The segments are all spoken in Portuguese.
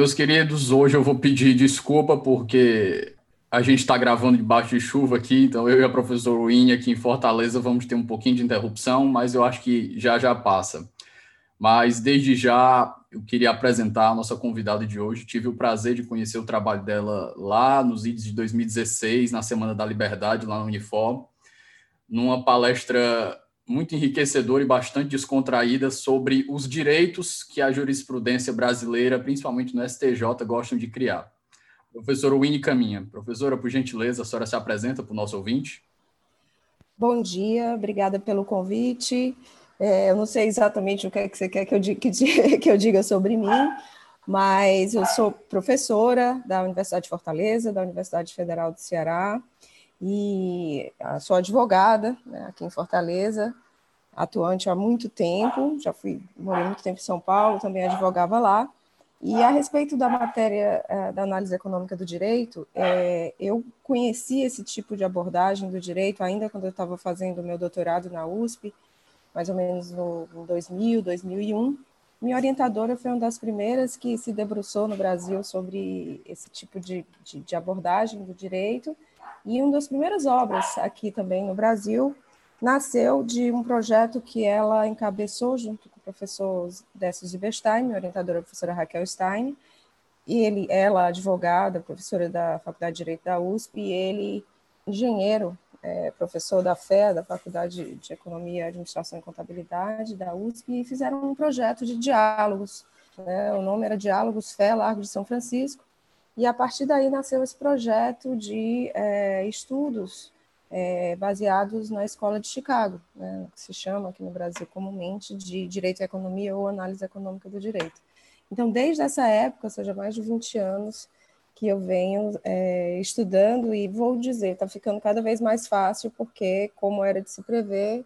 Meus queridos, hoje eu vou pedir desculpa porque a gente está gravando debaixo de chuva aqui, então eu e a professora Winnie aqui em Fortaleza vamos ter um pouquinho de interrupção, mas eu acho que já já passa. Mas desde já eu queria apresentar a nossa convidada de hoje. Tive o prazer de conhecer o trabalho dela lá nos IDs de 2016, na Semana da Liberdade, lá no Unifor, numa palestra muito enriquecedora e bastante descontraída sobre os direitos que a jurisprudência brasileira, principalmente no STJ, gostam de criar. Professora Winnie Caminha. Professora, por gentileza, a senhora se apresenta para o nosso ouvinte. Bom dia, obrigada pelo convite. É, eu não sei exatamente o que, é que você quer que eu, diga, que eu diga sobre mim, mas eu sou professora da Universidade de Fortaleza, da Universidade Federal do Ceará, e sou advogada né, aqui em Fortaleza, atuante há muito tempo, já fui, morei muito tempo em São Paulo, também advogava lá, e a respeito da matéria é, da análise econômica do direito, é, eu conheci esse tipo de abordagem do direito ainda quando eu estava fazendo meu doutorado na USP, mais ou menos no, em 2000, 2001. Minha orientadora foi uma das primeiras que se debruçou no Brasil sobre esse tipo de, de, de abordagem do direito, e uma das primeiras obras aqui também no Brasil nasceu de um projeto que ela encabeçou junto com o professor Décio Zibestein, minha orientadora a professora Raquel Stein, e ele, ela advogada, professora da Faculdade de Direito da USP, e ele engenheiro, é, professor da FE, da Faculdade de Economia, Administração e Contabilidade da USP, e fizeram um projeto de diálogos. Né? O nome era Diálogos FE Largo de São Francisco, e a partir daí nasceu esse projeto de é, estudos é, baseados na Escola de Chicago, né, que se chama aqui no Brasil comumente de Direito e Economia ou Análise Econômica do Direito. Então, desde essa época, ou seja, mais de 20 anos, que eu venho é, estudando e vou dizer, está ficando cada vez mais fácil, porque, como era de se prever,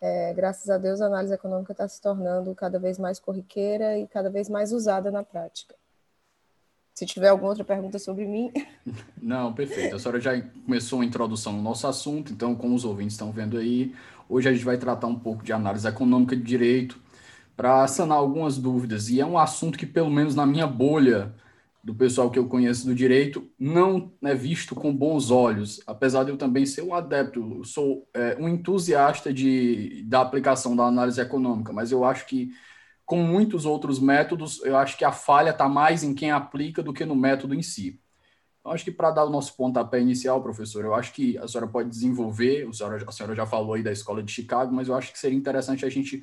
é, graças a Deus, a análise econômica está se tornando cada vez mais corriqueira e cada vez mais usada na prática. Se tiver alguma outra pergunta sobre mim. Não, perfeito. A senhora já começou a introdução no nosso assunto, então, como os ouvintes estão vendo aí, hoje a gente vai tratar um pouco de análise econômica de direito para sanar algumas dúvidas. E é um assunto que, pelo menos na minha bolha do pessoal que eu conheço do direito, não é visto com bons olhos, apesar de eu também ser um adepto, sou é, um entusiasta de, da aplicação da análise econômica, mas eu acho que com muitos outros métodos, eu acho que a falha está mais em quem aplica do que no método em si. Então, acho que para dar o nosso pontapé inicial, professor, eu acho que a senhora pode desenvolver, a senhora, a senhora já falou aí da Escola de Chicago, mas eu acho que seria interessante a gente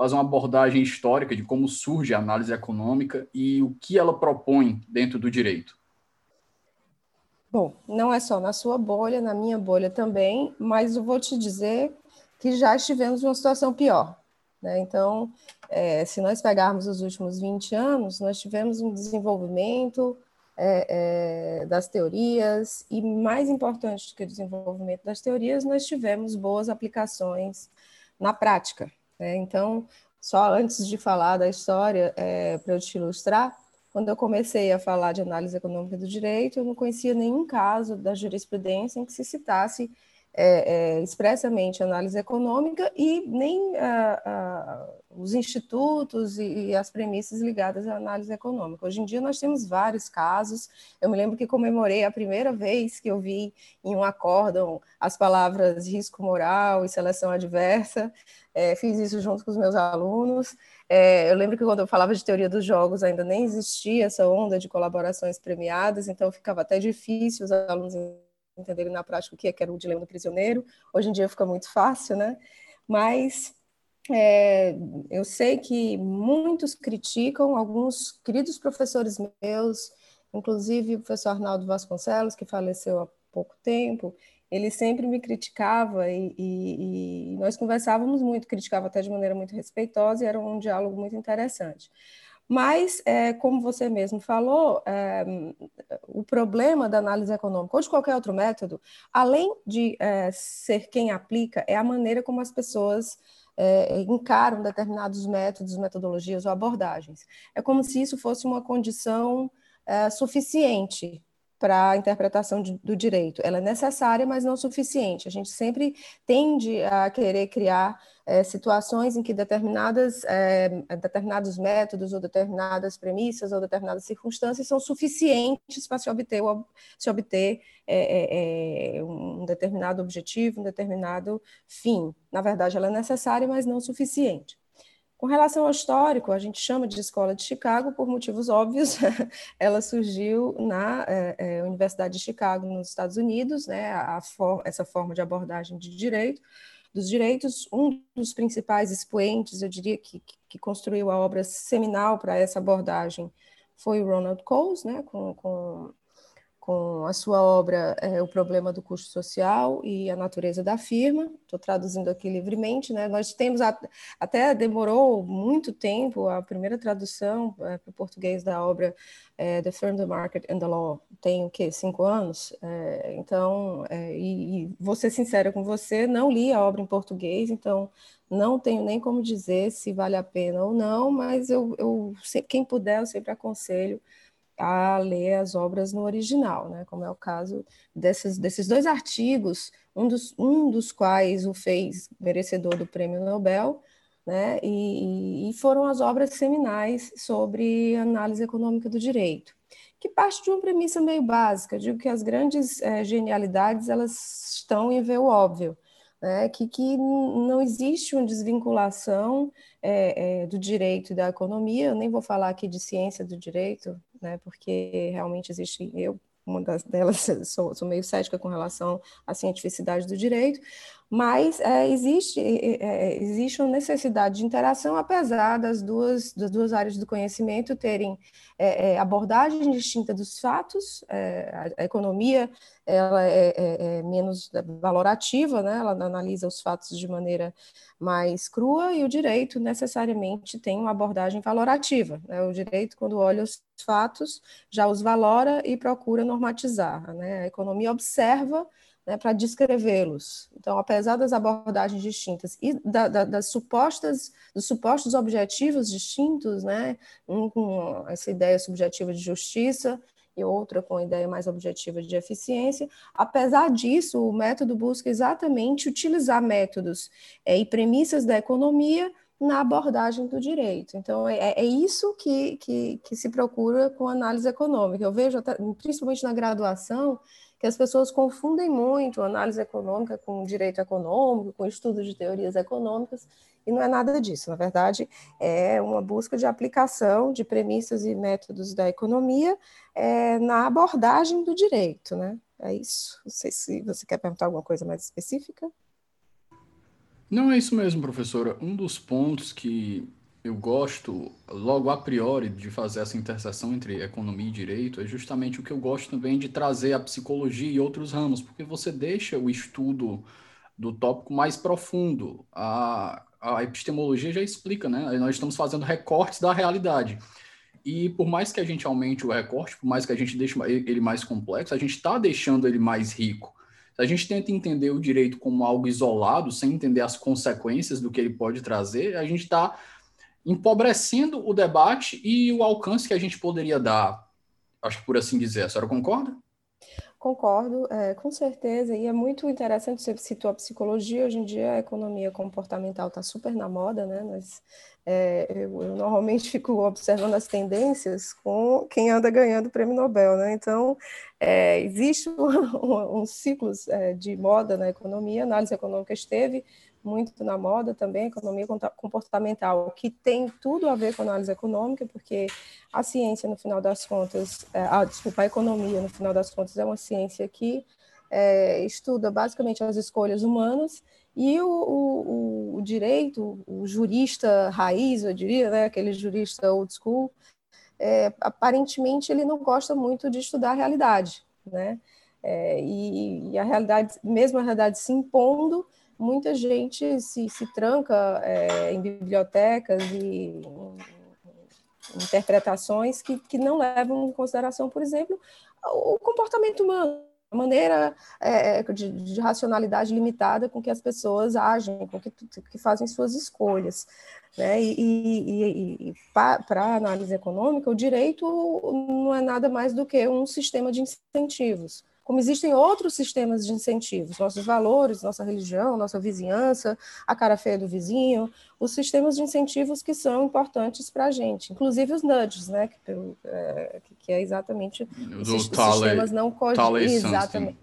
fazer uma abordagem histórica de como surge a análise econômica e o que ela propõe dentro do direito. Bom, não é só na sua bolha, na minha bolha também, mas eu vou te dizer que já estivemos numa situação pior. Né? Então, é, se nós pegarmos os últimos 20 anos, nós tivemos um desenvolvimento é, é, das teorias, e mais importante do que o desenvolvimento das teorias, nós tivemos boas aplicações na prática. Né? Então, só antes de falar da história, é, para eu te ilustrar, quando eu comecei a falar de análise econômica do direito, eu não conhecia nenhum caso da jurisprudência em que se citasse é, é, expressamente análise econômica e nem ah, ah, os institutos e, e, as premissas ligadas à análise econômica. Hoje em dia nós temos vários casos. Eu me lembro que comemorei a primeira vez que eu vi em um acórdão as palavras risco moral e seleção adversa. É, fiz isso junto com os meus alunos. É, eu lembro que quando eu falava de teoria dos jogos ainda nem existia essa onda de colaborações premiadas, então ficava até difícil os alunos entenderem na prática o que, é que era o dilema do prisioneiro. Hoje em dia fica muito fácil, né? Mas é, eu sei que muitos criticam, alguns queridos professores meus, inclusive o professor Arnaldo Vasconcelos, que faleceu há pouco tempo, ele sempre me criticava e, e, e, nós conversávamos muito, criticava até de maneira muito respeitosa e era um diálogo muito interessante. Mas, é, como você mesmo falou, é, o problema da análise econômica ou de qualquer outro método, além de é, ser quem aplica, é a maneira como as pessoas é, encaram determinados métodos, metodologias ou abordagens. É como se isso fosse uma condição é, suficiente para a interpretação de, do direito. Ela é necessária, mas não suficiente. A gente sempre tende a querer criar é, situações em que determinadas, é, determinados métodos ou determinadas premissas ou determinadas circunstâncias são suficientes para se obter, se obter é, um determinado objetivo, um determinado fim. Na verdade, ela é necessária, mas não suficiente. Com relação ao histórico, a gente chama de Escola de Chicago por motivos óbvios. Ela surgiu na é, é, Universidade de Chicago, nos Estados Unidos, né, a for essa forma de abordagem de direito, dos direitos. Um dos principais expoentes, eu diria, que, que construiu a obra seminal para essa abordagem foi o Ronald Coase, né, com, com com a sua obra é, O Problema do Custo Social e a Natureza da Firma. Estou traduzindo aqui livremente. Né? Nós temos, a, até demorou muito tempo, a primeira tradução é, para o português da obra é, The Firm, the Market and the Law tem o quê? Cinco anos? Então, e, e vou ser sincera com você, não li a obra em português, então não tenho nem como dizer se vale a pena ou não, mas eu, eu quem puder, eu sempre aconselho a ler as obras no original, né? como é o caso desses, dois artigos, um dos, um dos quais o fez merecedor do Prêmio Nobel, né? e, e foram as obras seminais sobre análise econômica do direito, que parte de uma premissa meio básica, digo que as grandes é, genialidades elas estão em ver o óbvio, né, que, que não existe uma desvinculação é, é, do direito e da economia. Eu nem vou falar aqui de ciência do direito, né, porque realmente existe, eu uma das delas, sou, sou, meio cética com relação à cientificidade do direito, mas é, existe, é, existe uma necessidade de interação, apesar das duas, das duas áreas do conhecimento terem é, é abordagem distinta dos fatos, é, a, a, economia ela é, é, menos valorativa, né? ela analisa os fatos de maneira mais crua, e o direito necessariamente tem uma abordagem valorativa. Né? O direito, quando olha os fatos, já os valora e procura normatizar. Né? A economia observa né, para descrevê-los. Então, apesar das abordagens distintas e da, da, das supostas, dos supostos objetivos distintos, né, um com essa ideia subjetiva de justiça e outra com a ideia mais objetiva de eficiência, apesar disso, o método busca exatamente utilizar métodos é, e premissas da economia na abordagem do direito. Então, é, é isso que, que, que se procura com análise econômica. Eu vejo, até, principalmente na graduação, que as pessoas confundem muito análise econômica com direito econômico, com estudo de teorias econômicas, e não é nada disso. Na verdade, é uma busca de aplicação de premissas e métodos da economia é, na abordagem do direito, né? É isso. Não sei se você quer perguntar alguma coisa mais específica. Não, é isso mesmo, professora. Um dos pontos que eu gosto, logo a priori, de fazer essa interseção entre economia e direito, é justamente o que eu gosto também de trazer a psicologia e outros ramos, porque você deixa o estudo do tópico mais profundo. A, a epistemologia já explica, né? Nós estamos fazendo recortes da realidade. E por mais que a gente aumente o recorte, por mais que a gente deixe ele mais complexo, a gente está deixando ele mais rico. Se a gente tenta entender o direito como algo isolado, sem entender as consequências do que ele pode trazer, a gente está empobrecendo o debate e o alcance que a gente poderia dar, acho que por assim dizer. A senhora concorda? Concordo, é, com certeza, e é muito interessante, você citou a psicologia, hoje em dia a economia comportamental está super na moda, né? Mas é, eu, eu, normalmente fico observando as tendências com quem anda ganhando o prêmio Nobel, né? Então, é, existe um, um, um ciclos é, de moda na economia, a análise econômica esteve muito na moda também, economia comportamental, que tem tudo a ver com análise econômica, porque a ciência, no final das contas, é, ah, desculpa, a economia, no final das contas, é uma ciência que é, estuda basicamente as escolhas humanas e o, o, o, direito, o jurista raiz, eu diria, né, aquele jurista old school, é, aparentemente ele não gosta muito de estudar a realidade, né? É, e, e, a realidade, mesmo a realidade se impondo, muita gente se, se tranca é, em bibliotecas e interpretações que, que não levam em consideração, por exemplo, o comportamento humano, a maneira é, de, de, racionalidade limitada com que as pessoas agem, com que, que fazem suas escolhas. Né? E, e, e para a análise econômica, o direito não é nada mais do que um sistema de incentivos como existem outros sistemas de incentivos, nossos valores, nossa religião, nossa vizinhança, a cara feia do vizinho, os sistemas de incentivos que são importantes para a gente, inclusive os nudges, né, que, é, que é exatamente os, os sistemas não cogentes. Exatamente.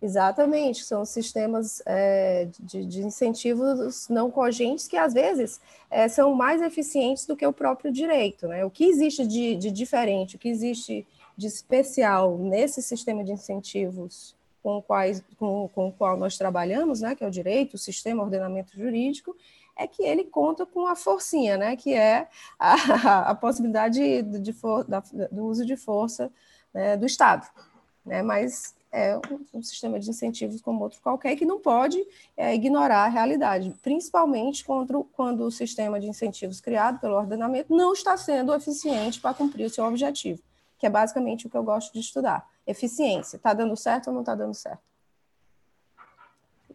Exatamente, são sistemas é, de, de, incentivos não cogentes que, às vezes, é, são mais eficientes do que o próprio direito. Né? O que existe de, de diferente, o que existe de especial nesse sistema de incentivos com, quais, com, com o qual nós trabalhamos, né, que é o direito, o sistema, o ordenamento jurídico, é que ele conta com a forcinha, né, que é a, a possibilidade de, de for, da, do uso de força né, do Estado. Né, mas é um, um, sistema de incentivos como outro qualquer que não pode é, ignorar a realidade, principalmente quando, quando o sistema de incentivos criado pelo ordenamento não está sendo eficiente para cumprir o seu objetivo que é basicamente o que eu gosto de estudar. Eficiência, está dando certo ou não está dando certo?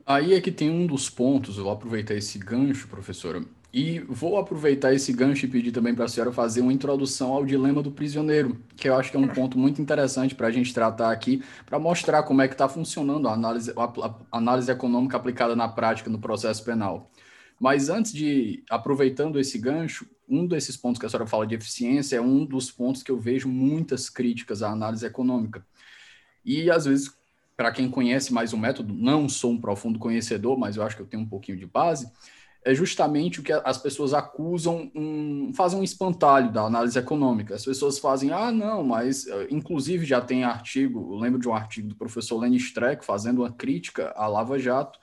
Aí é que tem um dos pontos, eu vou aproveitar esse gancho, professora, e vou aproveitar esse gancho e pedir também para a senhora fazer uma introdução ao dilema do prisioneiro, que eu acho que é um ponto muito interessante para a gente tratar aqui, para mostrar como é que está funcionando a análise, a análise econômica aplicada na prática no processo penal. Mas antes de, aproveitando esse gancho, um desses pontos que a senhora fala de eficiência é um dos pontos que eu vejo muitas críticas à análise econômica. E, às vezes, para quem conhece mais o método, não sou um profundo conhecedor, mas eu acho que eu tenho um pouquinho de base, é justamente o que as pessoas acusam, um, fazem um espantalho da análise econômica. As pessoas fazem, ah, não, mas eh, inclusive já tem artigo, lembro de um artigo do professor Lenny Streck fazendo uma crítica à Lava Jato,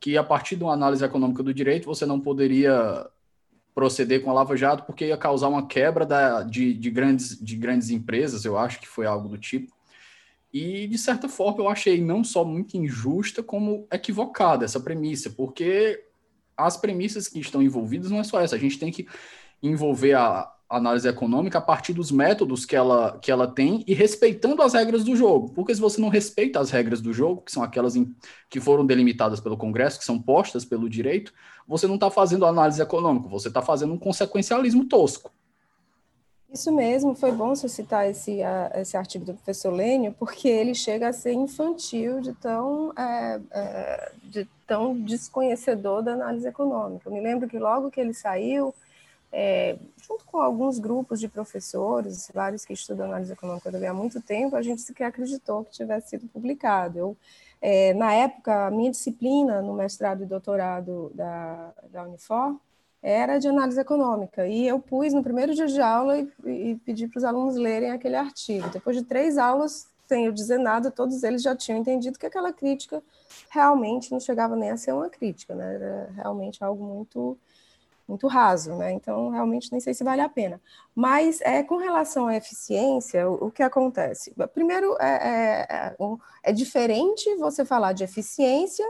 que a partir de uma análise econômica do direito você não poderia proceder com a Lava Jato porque ia causar uma quebra da, de, de, grandes, de grandes empresas, eu acho que foi algo do tipo. E, de certa forma, eu achei não só muito injusta, como equivocada essa premissa, porque as premissas que estão envolvidas não é só essa, a gente tem que envolver a, análise econômica a partir dos métodos que ela, que ela tem e respeitando as regras do jogo. Porque se você não respeita as regras do jogo, que são aquelas em, que foram delimitadas pelo Congresso, que são postas pelo direito, você não está fazendo análise econômica, você está fazendo um consequencialismo tosco. Isso mesmo, foi bom você citar esse, esse artigo do professor Lênio, porque ele chega a ser infantil de tão, é, é, de tão desconhecedor da análise econômica. Eu me lembro que logo que ele saiu, é, junto com alguns grupos de professores, vários que estudam análise econômica há muito tempo, a gente sequer acreditou que tivesse sido publicado. Eu, é, na época, a minha disciplina no mestrado e doutorado da, da Unifor era de análise econômica, e eu pus no primeiro dia de aula e, e pedi para os alunos lerem aquele artigo. Depois de três aulas, sem eu dizer nada, todos eles já tinham entendido que aquela crítica realmente não chegava nem a ser uma crítica, né? era realmente algo muito muito raso, né? Então, realmente nem sei se vale a pena. Mas é, com relação à eficiência, o, o que acontece? Primeiro, é, é, é, é, diferente você falar de eficiência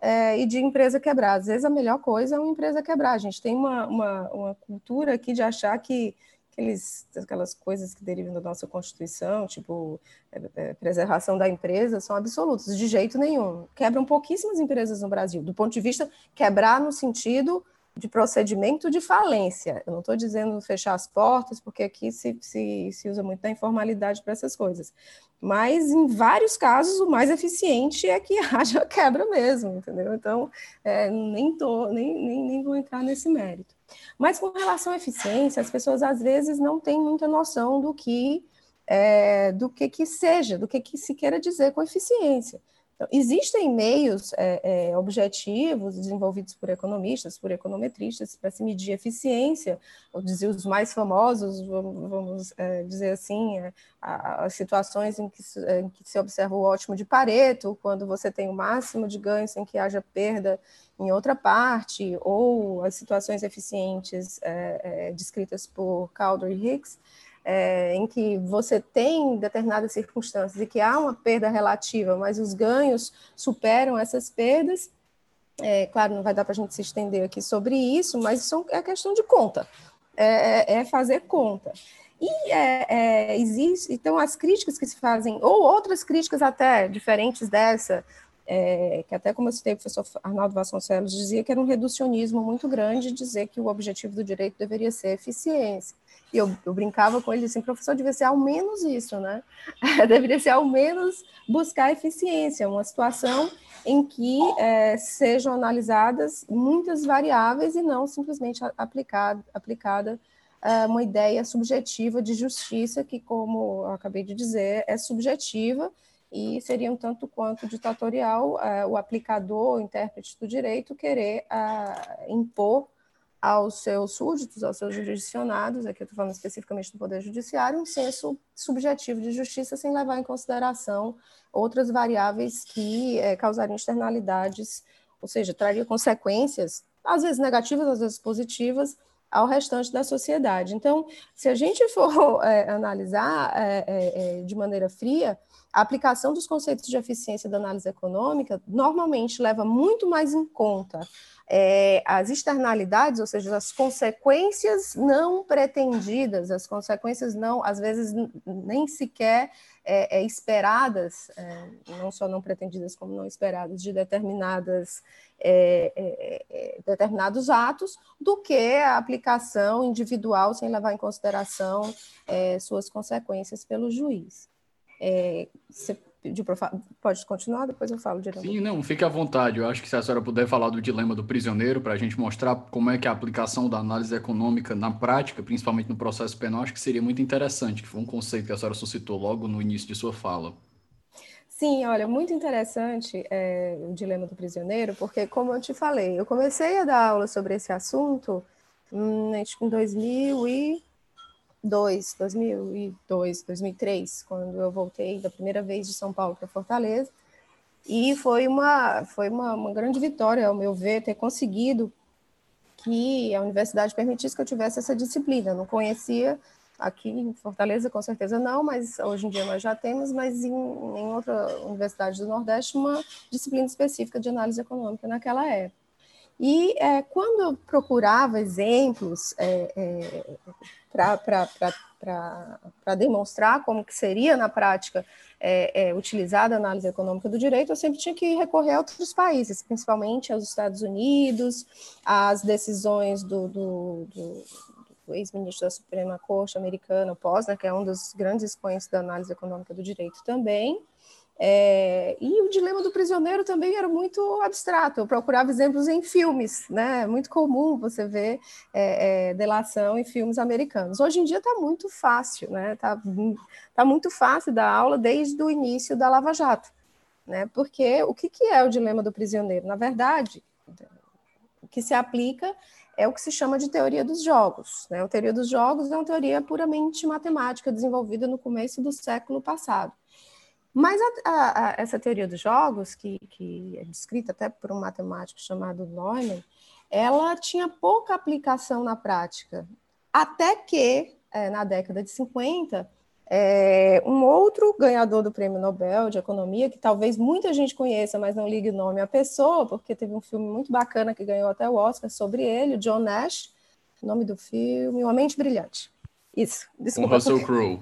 é, e de empresa quebrar. Às vezes a melhor coisa é uma empresa quebrar. A gente tem uma, uma, uma cultura aqui de achar que aqueles, aquelas coisas que derivam da nossa Constituição, tipo é, é, preservação da empresa, são absolutas, de jeito nenhum. Quebram pouquíssimas empresas no Brasil, do ponto de vista quebrar no sentido de procedimento de falência. Eu não estou dizendo fechar as portas, porque aqui se, se, se usa muito da informalidade para essas coisas. Mas, em vários casos, o mais eficiente é que haja quebra mesmo, entendeu? Então, é, nem, tô, nem, nem, nem vou entrar nesse mérito. Mas, com relação à eficiência, as pessoas, às vezes, não têm muita noção do que, é, do que, que seja, do que, que se queira dizer com eficiência. Então, existem meios é, é, objetivos desenvolvidos por economistas, por econometristas, para se medir eficiência, ou dizer os mais famosos, vamos, vamos é, dizer assim, é, as situações em que, em que, se observa o ótimo de Pareto, quando você tem o máximo de ganho sem que haja perda em outra parte, ou as situações eficientes é, é, descritas por Calder e Hicks, é, em que você tem determinadas circunstâncias e que há uma perda relativa, mas os ganhos superam essas perdas, é, claro, não vai dar para a gente se estender aqui sobre isso, mas isso é questão de conta, é, é, é fazer conta. E é, é, existe, então, as críticas que se fazem, ou outras críticas até diferentes dessa, é, que até como eu citei, o professor Arnaldo Vasconcelos dizia que era um reducionismo muito grande dizer que o objetivo do direito deveria ser eficiência. E eu, eu brincava com ele assim, professor, deveria ser ao menos isso, né? deveria ser ao menos buscar eficiência, uma situação em que é, sejam analisadas muitas variáveis e não simplesmente aplicada, aplicada é, uma ideia subjetiva de justiça, que, como eu acabei de dizer, é subjetiva e seria um tanto quanto ditatorial é, o aplicador, o intérprete do direito, querer é, impor aos seus súditos, aos seus jurisdicionados, aqui eu estou falando especificamente do Poder Judiciário, um senso subjetivo de justiça sem levar em consideração outras variáveis que é, causariam externalidades, ou seja, traria consequências, às vezes negativas, às vezes positivas, ao restante da sociedade. Então, se a gente for é, analisar é, de maneira fria, a aplicação dos conceitos de eficiência da análise econômica normalmente leva muito mais em conta é, as externalidades, ou seja, as consequências não pretendidas, as consequências não, às vezes, nem sequer é, é, esperadas, é, não só não pretendidas como não esperadas, de determinadas, é, é, determinados atos, do que a aplicação individual sem levar em consideração suas consequências pelo juiz. Você pediu para Pode continuar, depois eu falo direto. Sim, não, fique à vontade. Eu acho que se a senhora puder falar do dilema do prisioneiro, para a gente mostrar como é que a aplicação da análise econômica na prática, principalmente no processo penal, acho que seria muito interessante, que foi um conceito que a senhora suscitou logo no início de sua fala. Sim, olha, muito interessante é, o dilema do prisioneiro, porque, como eu te falei, eu comecei a dar aula sobre esse assunto hum, em 2000 e 2002, 2002, 2003, quando eu voltei da primeira vez de São Paulo para Fortaleza. E foi uma, foi uma, uma grande vitória, ao meu ver, ter conseguido que a universidade permitisse que eu tivesse essa disciplina. Não conhecia aqui em Fortaleza, com certeza não, mas hoje em dia nós já temos, mas em, em outra universidade do Nordeste, uma disciplina específica de análise econômica naquela época. E é, quando eu procurava exemplos é, é, para demonstrar como que seria na prática é, é, utilizada a análise econômica do direito, eu sempre tinha que recorrer a outros países, principalmente aos Estados Unidos, às decisões do, do, do, do ex-ministro da Suprema Corte americana, Posner, que é um dos grandes expoentes da análise econômica do direito também, é, e o dilema do prisioneiro também era muito abstrato. Eu procurava exemplos em filmes, né? É muito comum você ver é, é, delação em filmes americanos. Hoje em dia está muito fácil, né? Está tá muito fácil dar aula desde o início da Lava Jato, né? Porque o que, que é o dilema do prisioneiro? Na verdade, o que se aplica é o que se chama de teoria dos jogos. Né? A teoria dos jogos é uma teoria puramente matemática desenvolvida no começo do século passado. Mas a, a, a, essa teoria dos jogos, que, que, é descrita até por um matemático chamado Neumann, ela tinha pouca aplicação na prática, até que, é, na década de 50, é, um outro ganhador do Prêmio Nobel de Economia, que talvez muita gente conheça, mas não ligue o nome à pessoa, porque teve um filme muito bacana que ganhou até o Oscar sobre ele, o John Nash, nome do filme, Uma Mente Brilhante. Isso, desculpa. Com Russell Crowe.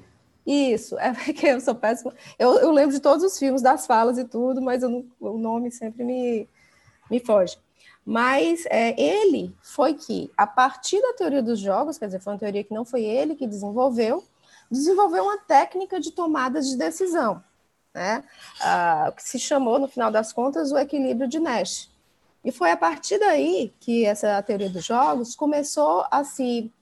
Isso, é porque eu sou péssima. Eu, eu lembro de todos os filmes, das falas e tudo, mas o nome sempre me, me foge. Mas é, ele foi que, a partir da teoria dos jogos, quer dizer, foi uma teoria que não foi ele que desenvolveu, desenvolveu uma técnica de tomada de decisão, né? Ah, que se chamou, no final das contas, o equilíbrio de Nash. E foi a partir daí que essa teoria dos jogos começou a se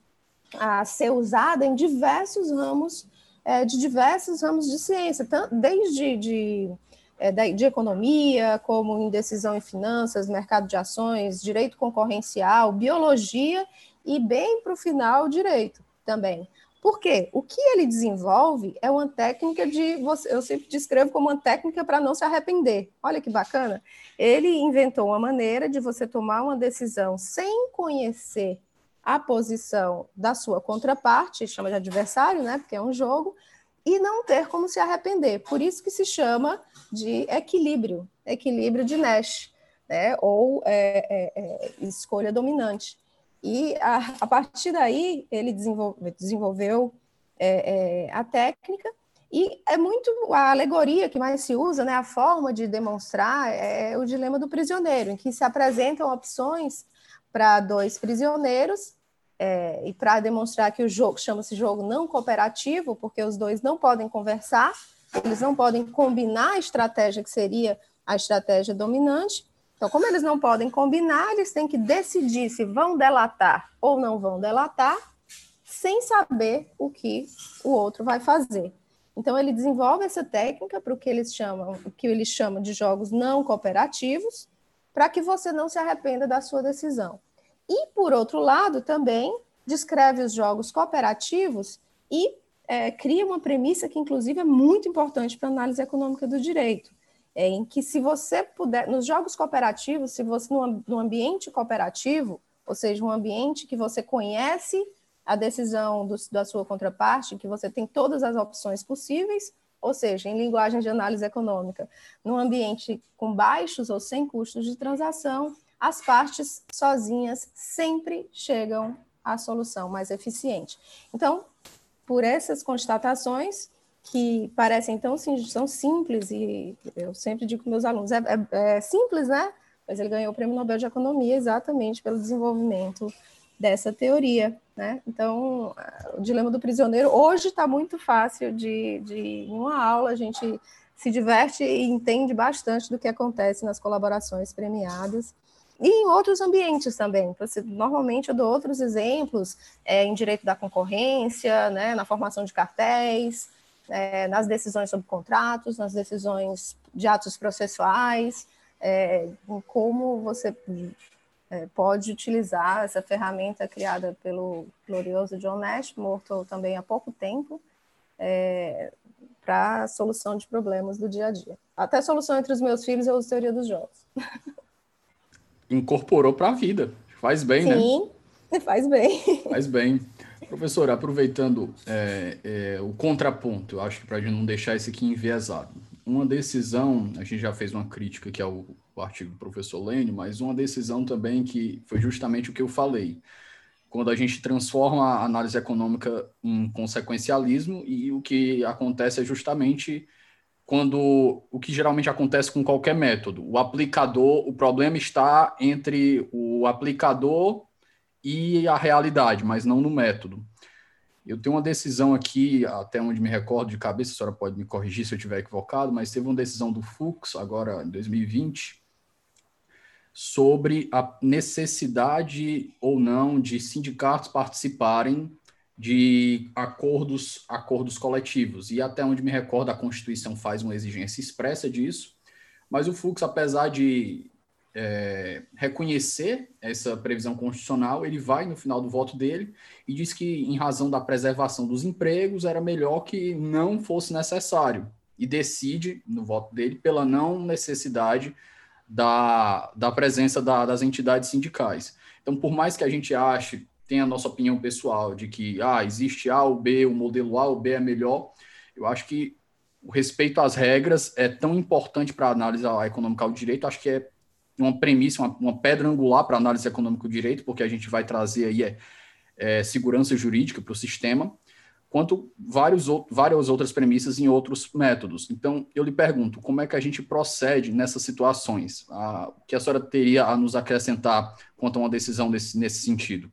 a ser usada em diversos ramos é, de diversos ramos de ciência, desde de, é, de economia, como em decisão em finanças, mercado de ações, direito concorrencial, biologia e bem para o final direito também. Por quê? O que ele desenvolve é uma técnica de. Eu sempre descrevo como uma técnica para não se arrepender. Olha que bacana. Ele inventou uma maneira de você tomar uma decisão sem conhecer a posição da sua contraparte, chama de adversário, né? Porque é um jogo, e não ter como se arrepender. Por isso que se chama de equilíbrio, equilíbrio de Nash, né? Ou é, é, é, escolha dominante. E a, a partir daí ele desenvolve, desenvolveu é, é, a técnica e é muito a alegoria que mais se usa, né, a forma de demonstrar é o dilema do prisioneiro, em que se apresentam opções para dois prisioneiros é, e para demonstrar que o jogo chama-se jogo não cooperativo, porque os dois não podem conversar, eles não podem combinar a estratégia que seria a estratégia dominante, então, como eles não podem combinar, eles têm que decidir se vão delatar ou não vão delatar, sem saber o que o outro vai fazer. Então, ele desenvolve essa técnica para o que eles chamam, o que eles chamam de jogos não cooperativos, para que você não se arrependa da sua decisão. E, por outro lado, também descreve os jogos cooperativos e é, cria uma premissa que, inclusive, é muito importante para a análise econômica do direito, é, em que se você puder, nos jogos cooperativos, se você no, no ambiente cooperativo, ou seja, um ambiente que você conhece a decisão do, da sua contraparte, que você tem todas as opções possíveis, ou seja, em linguagem de análise econômica, num ambiente com baixos ou sem custos de transação, as partes sozinhas sempre chegam à solução mais eficiente. Então, por essas constatações, que parecem tão são simples, e eu sempre digo para meus alunos, é, é, é, simples, né? Mas ele ganhou o Prêmio Nobel de Economia exatamente pelo desenvolvimento dessa teoria, né? Então, o dilema do prisioneiro hoje está muito fácil de, de, em uma aula, a gente se diverte e entende bastante do que acontece nas colaborações premiadas. E em outros ambientes também. Normalmente eu dou outros exemplos é, em direito da concorrência, né, na formação de cartéis, é, nas decisões sobre contratos, nas decisões de atos processuais, é, em como você é, pode utilizar essa ferramenta criada pelo glorioso John Nash, morto também há pouco tempo, é, para solução de problemas do dia a dia. Até solução entre os meus filhos eu uso teoria dos jogos. Incorporou para a vida. Faz bem, Sim, né? Sim, faz bem. Faz bem. Professor, aproveitando é, é, o contraponto, eu acho que para a gente não deixar isso aqui enviesado. Uma decisão, a gente já fez uma crítica que é o, o artigo do professor Lênin, mas uma decisão também que foi justamente o que eu falei. Quando a gente transforma a análise econômica em consequencialismo e o que acontece é justamente quando o que geralmente acontece com qualquer método, o aplicador, o problema está entre o aplicador e a realidade, mas não no método. Eu tenho uma decisão aqui, até onde me recordo de cabeça, a senhora pode me corrigir se eu estiver equivocado, mas teve uma decisão do Fux, agora em 2020, sobre a necessidade ou não de sindicatos participarem de acordos, acordos coletivos. E até onde me recordo, a Constituição faz uma exigência expressa disso, mas o Fux, apesar de é, reconhecer essa previsão constitucional, ele vai no final do voto dele e diz que, em razão da preservação dos empregos, era melhor que não fosse necessário. E decide, no voto dele, pela não necessidade da, da presença da, das entidades sindicais. Então, por mais que a gente ache, tenha a nossa opinião pessoal de que ah, existe A ou B, o modelo A ou B é melhor, eu acho que o respeito às regras é tão importante para a análise econômica do direito, acho que é uma premissa, uma, uma pedra angular para análise econômica do direito, porque a gente vai trazer aí é, é segurança jurídica para o sistema, quanto vários, várias outras premissas em outros métodos. Então, eu lhe pergunto, como é que a gente procede nessas situações? o que a senhora teria a nos acrescentar quanto a uma decisão nesse, nesse sentido?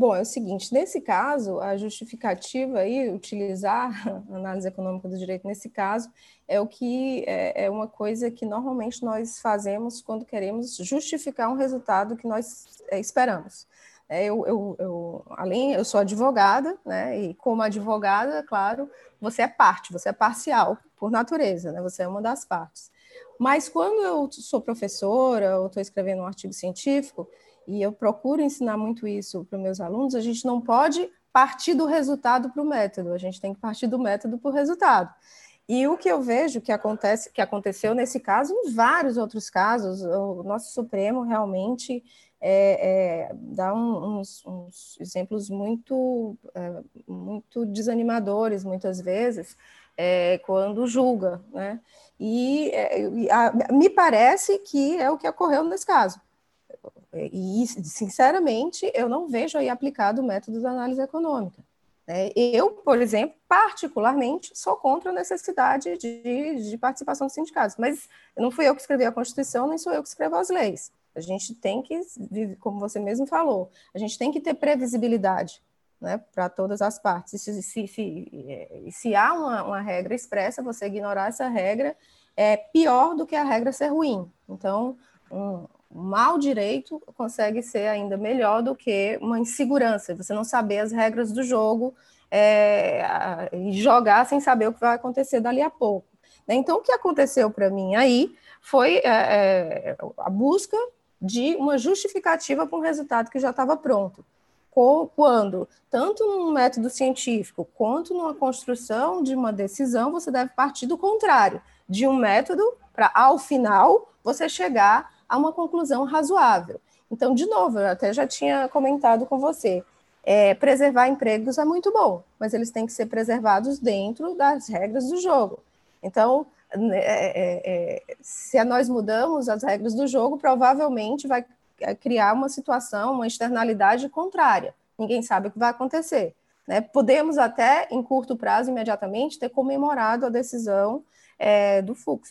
Bom, é o seguinte, nesse caso, a justificativa aí, utilizar a análise econômica do direito nesse caso, é o que é, é uma coisa que normalmente nós fazemos quando queremos justificar um resultado que nós é, esperamos. É, eu, eu, eu, além, eu sou advogada, né? E como advogada, claro, você é parte, você é parcial por natureza, né? Você é uma das partes. Mas quando eu sou professora ou estou escrevendo um artigo científico e eu procuro ensinar muito isso para meus alunos, a gente não pode partir do resultado para o método, a gente tem que partir do método para o resultado. E o que eu vejo que acontece, que aconteceu nesse caso, em vários outros casos, o nosso Supremo realmente é, é, dá um, uns, uns, exemplos muito, é, muito desanimadores, muitas vezes, é, quando julga, né? E, é, e a, me parece que é o que ocorreu nesse caso. E, sinceramente, eu não vejo aí aplicado o método da análise econômica. Né? Eu, por exemplo, particularmente, sou contra a necessidade de, de participação dos sindicatos, mas não fui eu que escrevi a Constituição, nem sou eu que escrevo as leis. A gente tem que, como você mesmo falou, a gente tem que ter previsibilidade né, para todas as partes. E se, se, se, se há uma, uma, regra expressa, você ignorar essa regra é pior do que a regra ser ruim. Então, um, mau direito consegue ser ainda melhor do que uma insegurança, você não saber as regras do jogo é, e jogar sem saber o que vai acontecer dali a pouco. Né. Então, o que aconteceu para mim aí foi é, é, a busca de uma justificativa para um resultado que já estava pronto. Quando, tanto num método científico quanto numa construção de uma decisão, você deve partir do contrário, de um método para, ao final, você chegar a uma conclusão razoável. Então, de novo, eu até já tinha comentado com você, é, preservar empregos é muito bom, mas eles têm que ser preservados dentro das regras do jogo. Então, né, é, é, é, se nós mudamos as regras do jogo, provavelmente vai é, criar uma situação, uma externalidade contrária. Ninguém sabe o que vai acontecer. Né? Podemos até, em curto prazo, imediatamente, ter comemorado a decisão é, do Fux.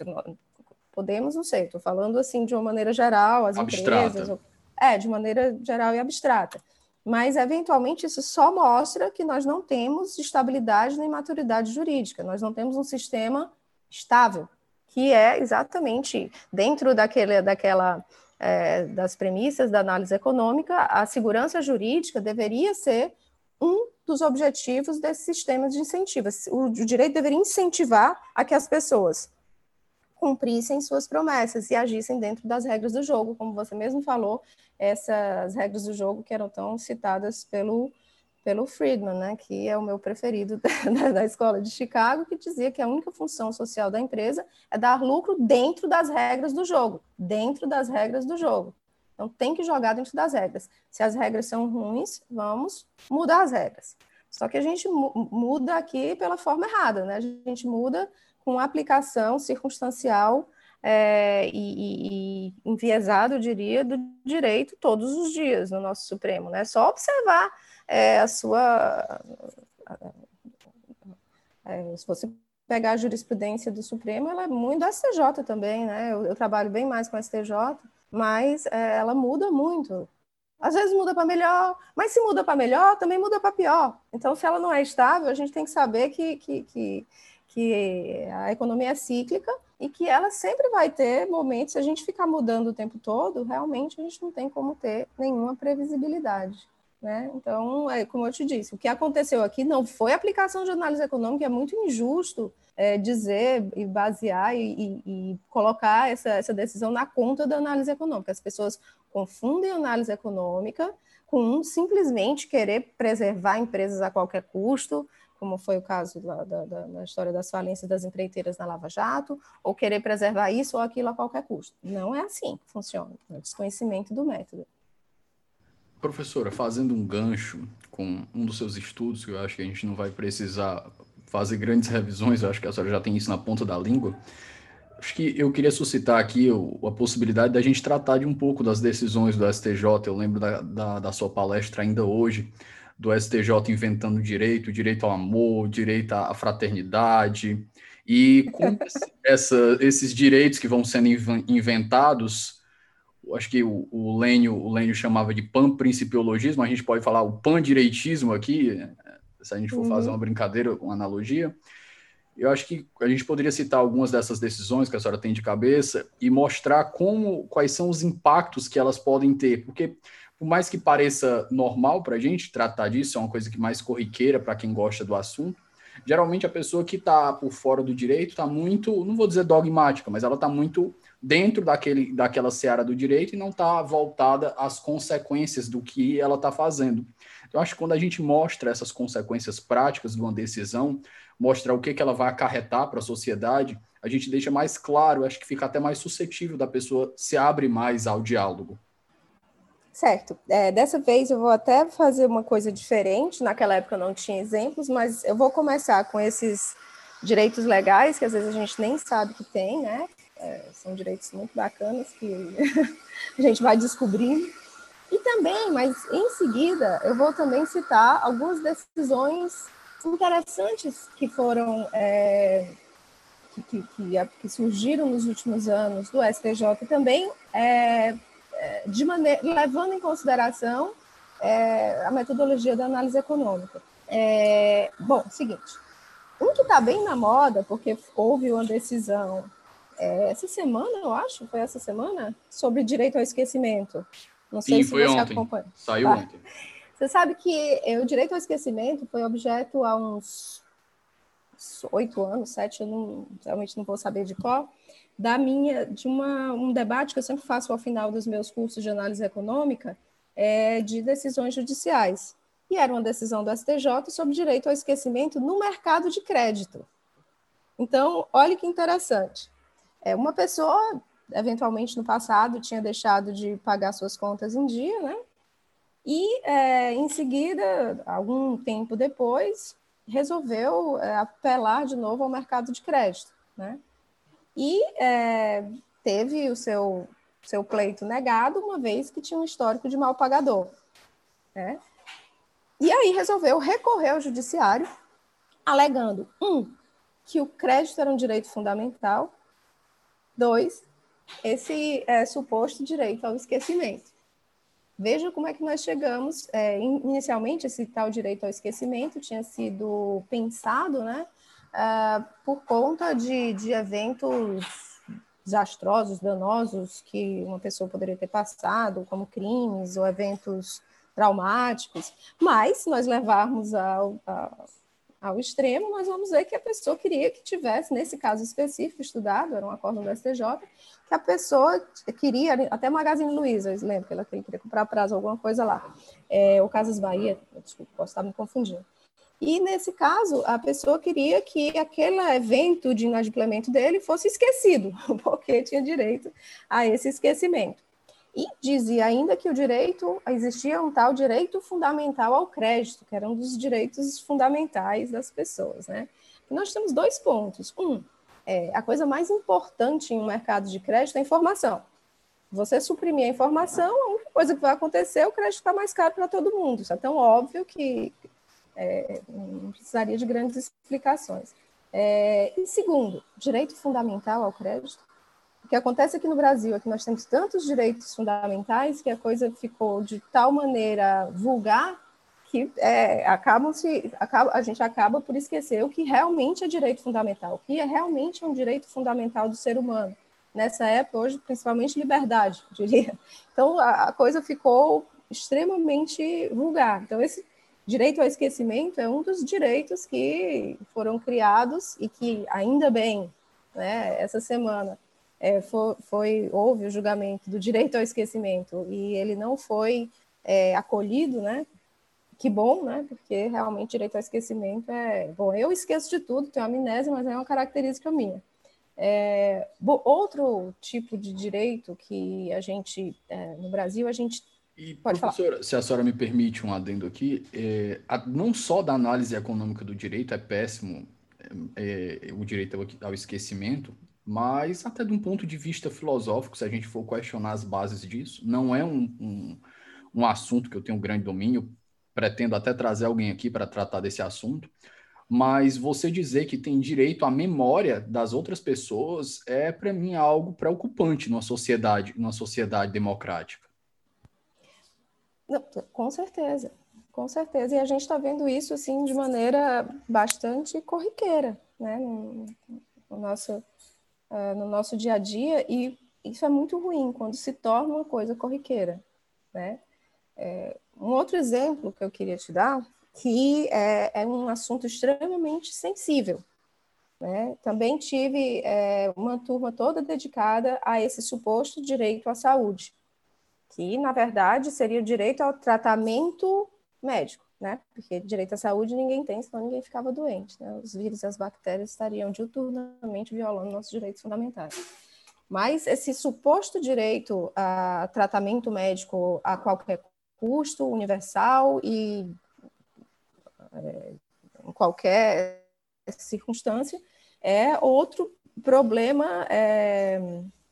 Podemos, não sei, estou falando assim de uma maneira geral, as abstrata. empresas. É, de maneira geral e abstrata. Mas, eventualmente, isso só mostra que nós não temos estabilidade nem maturidade jurídica, nós não temos um sistema estável, que é exatamente dentro daquele, daquela é, das premissas da análise econômica, a segurança jurídica deveria ser um dos objetivos desse sistema de incentivos. O, o direito deveria incentivar a que as pessoas cumprissem suas promessas e agissem dentro das regras do jogo, como você mesmo falou, essas regras do jogo que eram tão citadas pelo pelo Friedman, né, que é o meu preferido da, da, escola de Chicago, que dizia que a única função social da empresa é dar lucro dentro das regras do jogo, dentro das regras do jogo. Então tem que jogar dentro das regras. Se as regras são ruins, vamos mudar as regras. Só que a gente muda aqui pela forma errada, né? A gente muda com aplicação circunstancial é, e, e, enviesado, eu diria, do direito todos os dias no nosso Supremo, né? Só observar é, a sua. É, se você pegar a jurisprudência do Supremo, ela é muito STJ também, né? Eu, eu trabalho bem mais com STJ, mas é, ela muda muito. Às vezes muda para melhor, mas se muda para melhor, também muda para pior. Então, se ela não é estável, a gente tem que saber que, que, que, que a economia é cíclica e que ela sempre vai ter momentos, se a gente ficar mudando o tempo todo, realmente a gente não tem como ter nenhuma previsibilidade. Né? Então, é, como eu te disse, o que aconteceu aqui não foi aplicação de análise econômica, é muito injusto é, dizer e basear e, e, e, colocar essa, essa decisão na conta da análise econômica. As pessoas confundem análise econômica com simplesmente querer preservar empresas a qualquer custo, como foi o caso da, da, da, história das falências das empreiteiras na Lava Jato, ou querer preservar isso ou aquilo a qualquer custo. Não é assim que funciona, é desconhecimento do método. Professora, fazendo um gancho com um dos seus estudos, que eu acho que a gente não vai precisar fazer grandes revisões, eu acho que a senhora já tem isso na ponta da língua. Acho que eu queria suscitar aqui a possibilidade da gente tratar de um pouco das decisões do STJ. Eu lembro da, da, da sua palestra ainda hoje, do STJ inventando direito, direito ao amor, direito à fraternidade, e com essa, esses direitos que vão sendo inventados, acho que o, o Lênio, o Lênio chamava de pan-principiologismo, a gente pode falar o pan-direitismo aqui, se a gente for uhum. fazer uma brincadeira, uma analogia, eu acho que a gente poderia citar algumas dessas decisões que a senhora tem de cabeça e mostrar como, quais são os impactos que elas podem ter, porque por mais que pareça normal para a gente tratar disso, é uma coisa que mais corriqueira para quem gosta do assunto. Geralmente a pessoa que está por fora do direito está muito, não vou dizer dogmática, mas ela está muito dentro daquele, daquela seara do direito e não está voltada às consequências do que ela está fazendo. Então, acho que quando a gente mostra essas consequências práticas de uma decisão, mostrar o que, que ela vai acarretar para a sociedade, a gente deixa mais claro, acho que fica até mais suscetível da pessoa se abre mais ao diálogo. Certo. É, dessa vez eu vou até fazer uma coisa diferente. Naquela época eu não tinha exemplos, mas eu vou começar com esses direitos legais que às vezes a gente nem sabe que tem, né? É, são direitos muito bacanas que a gente vai descobrindo. E também, mas em seguida, eu vou também citar algumas decisões interessantes que foram é, que, que, que, surgiram nos últimos anos do STJ também é, de maneira, levando em consideração é, a metodologia da análise econômica. É, bom, seguinte, um que está bem na moda, porque houve uma decisão é, essa semana, eu acho, foi essa semana, sobre direito ao esquecimento. Não sei Sim, se foi você ontem. acompanha. Saiu tá. ontem. Você sabe que o direito ao esquecimento foi objeto há uns oito anos, sete, eu não, realmente não vou saber de qual, da minha, de uma, um debate que eu sempre faço ao final dos meus cursos de análise econômica, é, de decisões judiciais. E era uma decisão do STJ sobre direito ao esquecimento no mercado de crédito. Então, olha que interessante. É, uma pessoa, eventualmente no passado, tinha deixado de pagar suas contas em dia, né? E, é, em seguida, algum tempo depois, resolveu é, apelar de novo ao mercado de crédito, né? E é, teve o seu, seu pleito negado, uma vez que tinha um histórico de mal pagador. Né? E aí resolveu recorrer ao judiciário, alegando, um, que o crédito era um direito fundamental, dois, esse é, suposto direito ao esquecimento. Veja como é que nós chegamos. É, inicialmente, esse tal direito ao esquecimento tinha sido pensado, né, uh, por conta de, de eventos desastrosos, danosos que uma pessoa poderia ter passado, como crimes ou eventos traumáticos. Mas, se nós levarmos ao, ao, extremo, nós vamos ver que a pessoa queria que tivesse, nesse caso específico, estudado, era um acordo do STJ, que a pessoa queria, até Magazine Luiza, lembro que ela queria comprar prazo, alguma coisa lá, é, Casas Bahia, desculpa, posso estar me confundindo. E, nesse caso, a pessoa queria que aquele evento de inadimplemento dele fosse esquecido, porque tinha direito a esse esquecimento. E dizia ainda que o direito, existia um tal direito fundamental ao crédito, que era um dos direitos fundamentais das pessoas. Né? E nós temos dois pontos. Um, é, a coisa mais importante em um mercado de crédito é a informação. Você suprimir a informação, a única coisa que vai acontecer é o crédito ficar mais caro para todo mundo. Isso é tão óbvio que é, não precisaria de grandes explicações. É, e segundo, direito fundamental ao crédito. O que acontece aqui no Brasil é que nós temos tantos direitos fundamentais que a coisa ficou de tal maneira vulgar que é, acabam se, acaba, a gente acaba por esquecer o que realmente é direito fundamental, o que é realmente um direito fundamental do ser humano. Nessa época, hoje, principalmente liberdade, diria. Então, a, a coisa ficou extremamente vulgar. Então, esse, Direito ao esquecimento é um dos direitos que foram criados e que, ainda bem, né, essa semana é, foi, foi, houve o julgamento do direito ao esquecimento e ele não foi é, acolhido, né? Que bom, né? Porque realmente direito ao esquecimento é. Bom, eu esqueço de tudo, tenho amnésia, mas é uma característica minha. É, outro tipo de direito que a gente, é, no Brasil, a gente e, Pode professora, falar. se a senhora me permite um adendo aqui, é, a, não só da análise econômica do direito é péssimo é, é, o direito ao, ao, esquecimento, mas até de um ponto de vista filosófico, se a gente for questionar as bases disso, não é um, um, um assunto que eu tenho um grande domínio, pretendo até trazer alguém aqui para tratar desse assunto, mas você dizer que tem direito à memória das outras pessoas é, para mim, algo preocupante numa sociedade, numa sociedade democrática. Não, com certeza, com certeza. E a gente está vendo isso assim de maneira bastante corriqueira, né, no, no nosso, uh, no nosso dia a dia. E isso é muito ruim quando se torna uma coisa corriqueira, né? É, um outro exemplo que eu queria te dar que é, é um assunto extremamente sensível. Né? Também tive é, uma turma toda dedicada a esse suposto direito à saúde, que, na verdade, seria o direito ao tratamento médico, né? porque direito à saúde ninguém tem, senão ninguém ficava doente. Né? Os vírus e as bactérias estariam diuturnamente violando nossos direitos fundamentais. Mas esse suposto direito a tratamento médico a qualquer custo, universal e é, em qualquer circunstância, é outro problema é,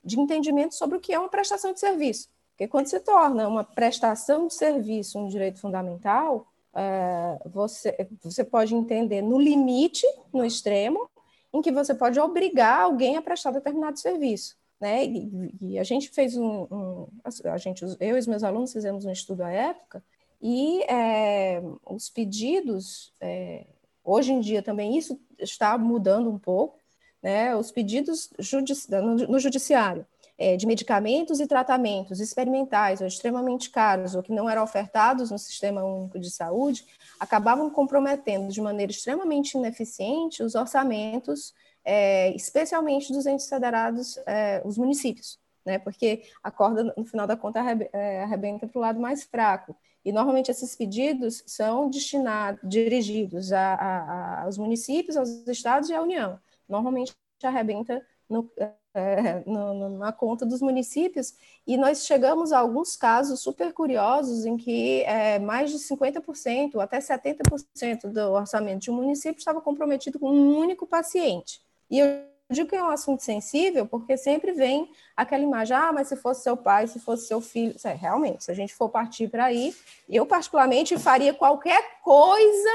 de entendimento sobre o que é uma prestação de serviço. Porque quando se torna uma prestação de serviço um direito fundamental, é, você, você pode entender no limite, no extremo, em que você pode obrigar alguém a prestar determinado serviço. Né? E, e a gente fez um, um, a gente, eu e os meus alunos fizemos um estudo à época e é, os pedidos, é, hoje em dia também isso está mudando um pouco, né? Os pedidos judici no, no, judiciário é, de medicamentos e tratamentos experimentais ou extremamente caros ou que não eram ofertados no Sistema Único de Saúde acabavam comprometendo de maneira extremamente ineficiente os orçamentos, é, especialmente dos entes federados, é, os municípios. Né, porque a corda, no final da conta, é, arrebenta para o lado mais fraco. E normalmente esses pedidos são destinados, dirigidos a, a, aos municípios, aos estados e à União. Normalmente arrebenta no, é, no, na conta dos municípios, e nós chegamos a alguns casos super curiosos em que é, mais de 50%, até 70% do orçamento de um município estava comprometido com um único paciente. E eu digo que é um assunto sensível, porque sempre vem aquela imagem, ah, mas se fosse seu pai, se fosse seu filho, é, realmente, se a gente for partir para aí, eu particularmente faria qualquer coisa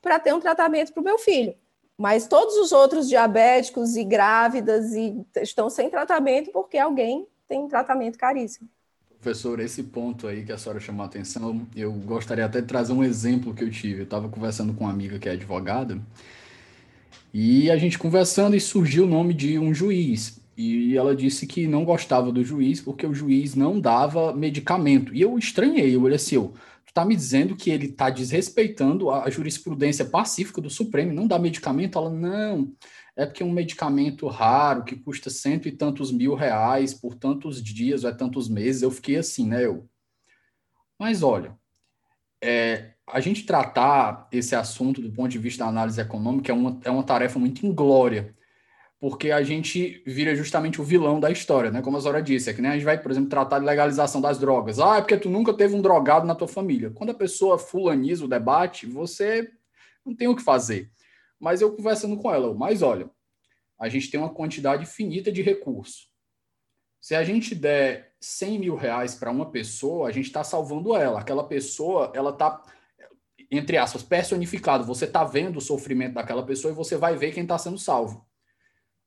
para ter um tratamento para o meu filho. Mas todos os outros diabéticos e grávidas e estão sem tratamento porque alguém tem tratamento caríssimo. Professor, esse ponto aí que a senhora chamou a atenção, eu gostaria até de trazer um exemplo que eu tive. Eu estava conversando com uma amiga que é advogada, e a gente conversando e surgiu o nome de um juiz. E ela disse que não gostava do juiz porque o juiz não dava medicamento. E eu estranhei, eu olhei assim, eu, tu tá me dizendo que ele tá desrespeitando a jurisprudência pacífica do Supremo, não dá medicamento? Ela, não, é porque é um medicamento raro que custa cento e tantos mil reais por tantos dias ou é tantos meses. Eu fiquei assim, né, eu... Mas olha, é, a gente tratar esse assunto do ponto de vista da análise econômica é uma, é uma tarefa muito inglória, porque a gente vira justamente o vilão da história, né? Como a Zora disse, é que nem a gente vai, por exemplo, tratar de legalização das drogas. Ah, é porque tu nunca teve um drogado na tua família. Quando a pessoa fulaniza o debate, você não tem o que fazer. Mas eu conversando com ela, mas olha, a gente tem uma quantidade finita de recursos. Se a gente der 100 mil reais para uma pessoa, a gente está salvando ela. Aquela pessoa, ela está entre aspas, personificado. Você está vendo o sofrimento daquela pessoa e você vai ver quem está sendo salvo.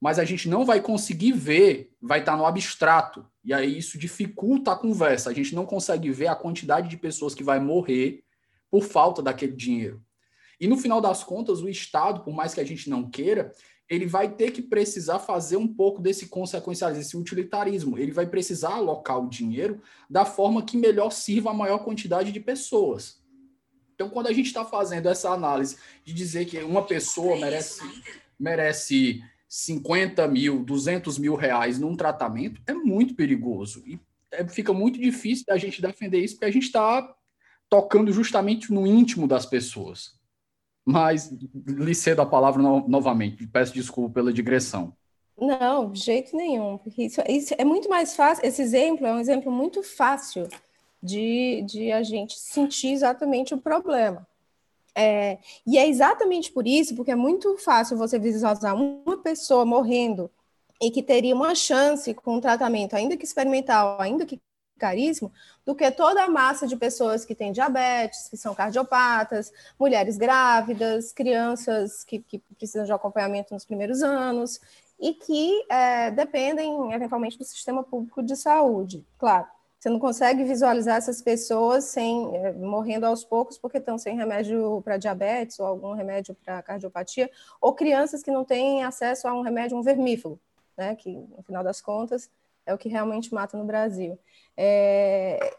Mas a gente não vai conseguir ver, vai estar no abstrato. E aí isso dificulta a conversa. A gente não consegue ver a quantidade de pessoas que vai morrer por falta daquele dinheiro. E no final das contas, o Estado, por mais que a gente não queira, ele vai ter que precisar fazer um pouco desse consequencialismo, esse utilitarismo. Ele vai precisar alocar o dinheiro da forma que melhor sirva a maior quantidade de pessoas. Então, quando a gente está fazendo essa análise de dizer que uma pessoa merece, merece 50 mil, 200 mil reais num tratamento, é muito perigoso. E é, fica muito difícil da gente defender isso, porque a gente está tocando justamente no íntimo das pessoas. Mas lhe cedo a palavra no, novamente, peço desculpa pela digressão. Não, de jeito nenhum. Porque isso, isso é muito mais fácil. Esse exemplo é um exemplo muito fácil de, de a gente sentir exatamente o problema. É, e é exatamente por isso, porque é muito fácil você visualizar uma pessoa morrendo e que teria uma chance com um tratamento, ainda que experimental, ainda que caríssimo do que toda a massa de pessoas que têm diabetes, que são cardiopatas, mulheres grávidas, crianças que, que precisam de acompanhamento nos primeiros anos e que é, dependem eventualmente do sistema público de saúde. Claro, você não consegue visualizar essas pessoas sem é, morrendo aos poucos porque estão sem remédio para diabetes ou algum remédio para cardiopatia, ou crianças que não têm acesso a um remédio, um vermífugo, né, que no final das contas é o que realmente mata no Brasil. É,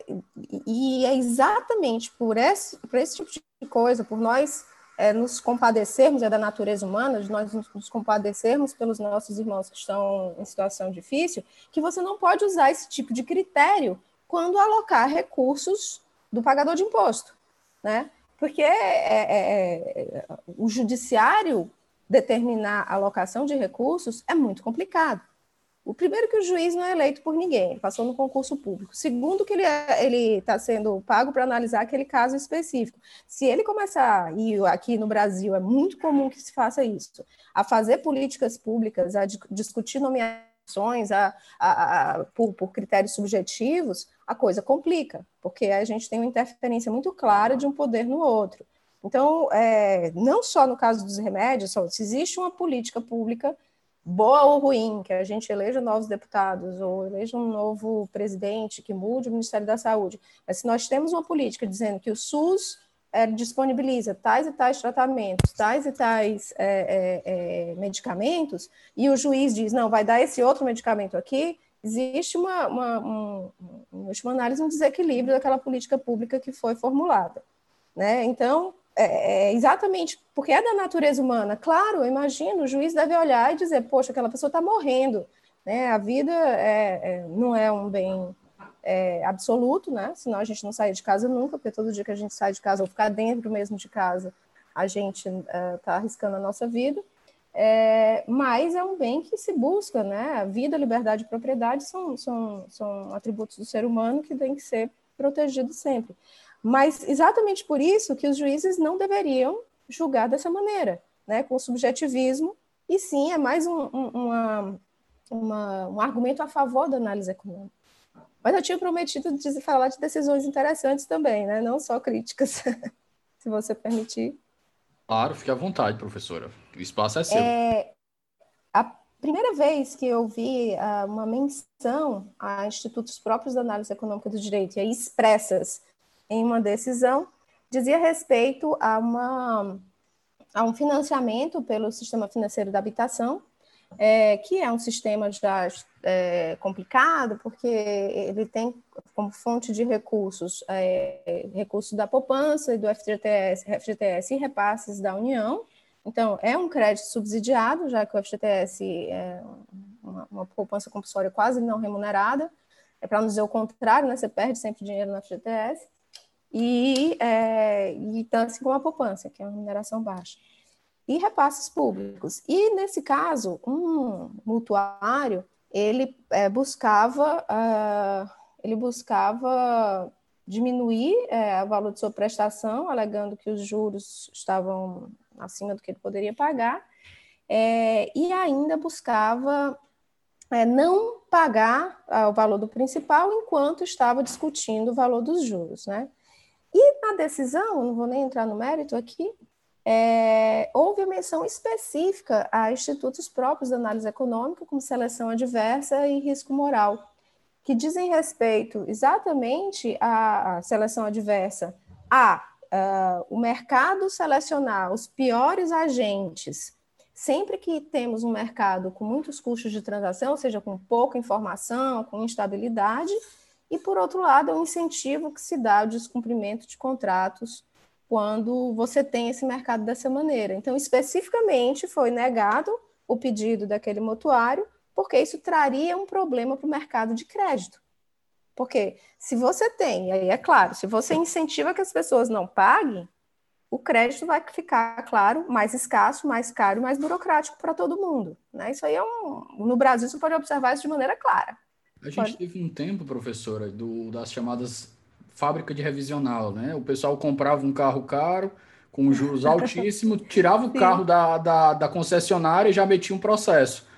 e é exatamente por esse, por esse tipo de coisa, por nós é, nos compadecermos, é da natureza humana, de nós nos compadecermos pelos nossos irmãos que estão em situação difícil, que você não pode usar esse tipo de critério quando alocar recursos do pagador de imposto, né? Porque é, é, é, o judiciário determinar a alocação de recursos é muito complicado. O primeiro que o juiz não é eleito por ninguém, ele passou no concurso público. Segundo que ele é, ele está sendo pago para analisar aquele caso específico. Se ele começar e aqui no Brasil é muito comum que se faça isso, a fazer políticas públicas, a discutir nomeações, a, a, a por, por critérios subjetivos, a coisa complica, porque a gente tem uma interferência muito clara de um poder no outro. Então, é, não só no caso dos remédios, só, se existe uma política pública boa ou ruim, que a gente eleja novos deputados ou eleja um novo presidente que mude o Ministério da Saúde, mas se nós temos uma política dizendo que o SUS é, disponibiliza tais e tais tratamentos, tais e tais é, é, é medicamentos, e o juiz diz, não, vai dar esse outro medicamento aqui, existe uma, uma, um, uma análise, um desequilíbrio daquela política pública que foi formulada. Né? Então, é, é exatamente porque é da natureza humana. Claro, eu imagino, o juiz deve olhar e dizer, poxa, aquela pessoa está morrendo. Né? A vida é, é, não é um bem é, absoluto, né? senão a gente não sai de casa nunca, porque todo dia que a gente sai de casa, ou ficar dentro mesmo de casa, a gente está é, arriscando a nossa vida. É, mas é um bem que se busca, né? A vida, liberdade e propriedade são, são, são atributos do ser humano que têm que ser protegidos sempre. Mas exatamente por isso que os juízes não deveriam julgar dessa maneira, né? Com subjetivismo, e sim é mais um, um, uma, uma, um argumento a favor da análise econômica. Mas eu tinha prometido de falar de decisões interessantes também, né? Não só críticas, se você permitir. Claro, fique à vontade, professora. O espaço é seu. É, a primeira vez que eu vi uh, uma menção a institutos próprios da análise econômica do direito, e aí expressas em uma decisão, dizia respeito a, uma, a um financiamento pelo sistema financeiro da habitação, é, que é um sistema já é, complicado, porque ele tem como fonte de recursos é, recursos da poupança e do FGTS, FGTS e repasses da União. Então, é um crédito subsidiado, já que o FGTS é uma, uma poupança compulsória quase não remunerada. É para não dizer o contrário, né? Você perde sempre dinheiro no FGTS. E, é, e tanto assim como a poupança, que é uma remuneração baixa e repasses públicos. E, nesse caso, um mutuário, ele é, buscava, uh, ele buscava diminuir é, o valor de sua prestação, alegando que os juros estavam acima do que ele poderia pagar, é, e ainda buscava é, não pagar uh, o valor do principal enquanto estava discutindo o valor dos juros, né? E na decisão, não vou nem entrar no mérito aqui, é, houve menção específica a institutos próprios de análise econômica, como seleção adversa e risco moral, que dizem respeito exatamente à seleção adversa, a uh, o mercado selecionar os piores agentes. Sempre que temos um mercado com muitos custos de transação, ou seja, com pouca informação, com instabilidade, e por outro lado, é um incentivo que se dá ao descumprimento de contratos quando você tem esse mercado dessa maneira. Então, especificamente, foi negado o pedido daquele motuário, porque isso traria um problema para o mercado de crédito. Porque se você tem, e aí é claro, se você incentiva que as pessoas não paguem, o crédito vai ficar, claro, mais escasso, mais caro, mais burocrático para todo mundo. Né? Isso aí é um. No Brasil, você pode observar isso de maneira clara. A gente pode... teve um tempo, professora, do, das chamadas fábrica de revisional, né? O pessoal comprava um carro caro, com juros altíssimos, tirava o Sim. carro da, da, da, concessionária e já metia um processo.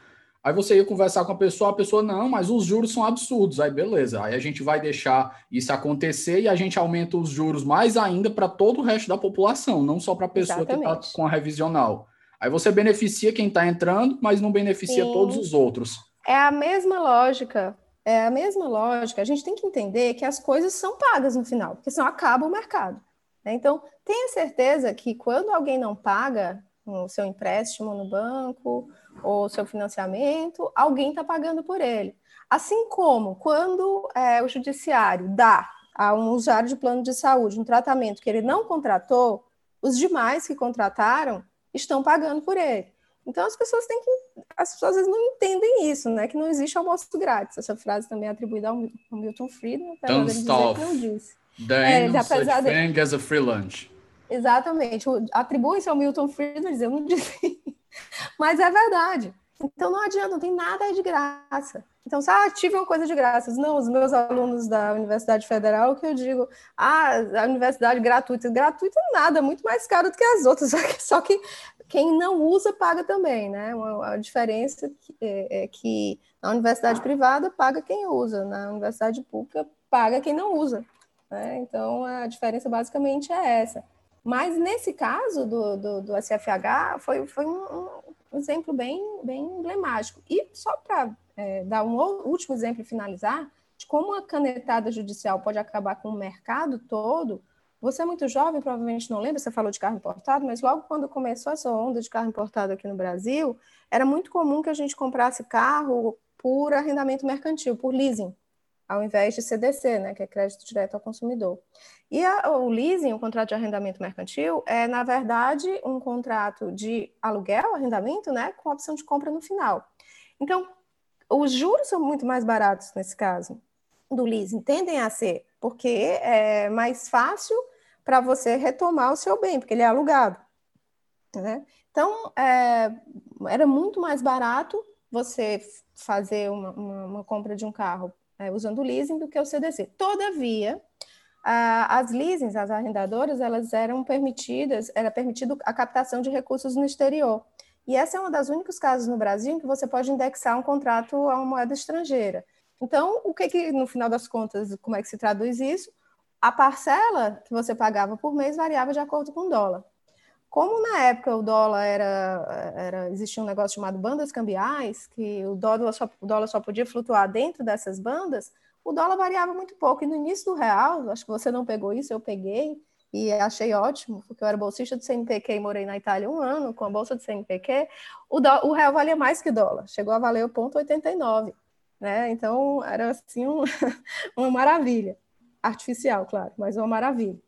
Aí você ia conversar com a pessoa, a pessoa, não, mas os juros são absurdos. Aí beleza, aí a gente vai deixar isso acontecer e a gente aumenta os juros mais ainda para todo o resto da população, não só para a pessoa Exatamente. que está com a revisional. Aí você beneficia quem está entrando, mas não beneficia Sim. todos os outros. É a mesma lógica. É a mesma lógica. A gente tem que entender que as coisas são pagas no final, porque senão acaba o mercado. Né? Então, tenha certeza que quando alguém não paga o seu empréstimo no banco ou o seu financiamento, alguém está pagando por ele. Assim como quando é, o judiciário dá a um usuário de plano de saúde um tratamento que ele não contratou, os demais que contrataram estão pagando por ele. Então as pessoas têm que. As pessoas às vezes não entendem isso, né? Que não existe almoço grátis. Essa frase também é atribuída ao, Milton Friedman, apesar Don't stop. não disse. There é, no such thing as a free lunch. Exatamente. Atribui-se ao Milton Friedman dizer, eu não disse. Mas é verdade. Então não adianta, não tem nada de graça. Então, se ah, tive uma coisa de graça. Não, os meus alunos da Universidade Federal, que eu digo, ah, a universidade gratuita. Gratuita nada, muito mais caro do que as outras. Só que quem não usa paga também, né? A diferença é, é que na universidade privada paga quem usa, na universidade pública paga quem não usa. Né? Então a diferença basicamente é essa. Mas nesse caso do, do, do SFH foi, foi um, um, exemplo bem, bem emblemático. E só para é, dar um último exemplo e finalizar, de como a canetada judicial pode acabar com o mercado todo, você é muito jovem, provavelmente não lembra, você falou de carro importado, mas logo quando começou essa onda de carro importado aqui no Brasil, era muito comum que a gente comprasse carro por arrendamento mercantil, por leasing, ao invés de CDC, né, que é crédito direto ao consumidor. E a, o leasing, o contrato de arrendamento mercantil, é, na verdade, um contrato de aluguel, arrendamento, né, com opção de compra no final. Então, os juros são muito mais baratos nesse caso do leasing, tendem a ser, porque é mais fácil para você retomar o seu bem, porque ele é alugado. Né? Então, é, era muito mais barato você fazer uma, uma, uma compra de um carro é, usando leasing do que o CDC. Todavia, a, as leasings, as arrendadoras, elas eram permitidas, era permitido a captação de recursos no exterior. E essa é uma das únicos casos no Brasil em que você pode indexar um contrato a uma moeda estrangeira. Então, o que que, no final das contas, como é que se traduz isso? a parcela que você pagava por mês variava de acordo com o dólar. Como na época o dólar era, era existia um negócio chamado bandas cambiais, que o dólar, só, o dólar só podia flutuar dentro dessas bandas, o dólar variava muito pouco. E no início do real, acho que você não pegou isso, eu peguei, e achei ótimo, porque eu era bolsista do CNPq e morei na Itália um ano com a bolsa do CNPq, o, o real valia mais que dólar, chegou a valer o ponto 89, né? Então era assim um, uma maravilha artificial, claro, mas uma maravilha.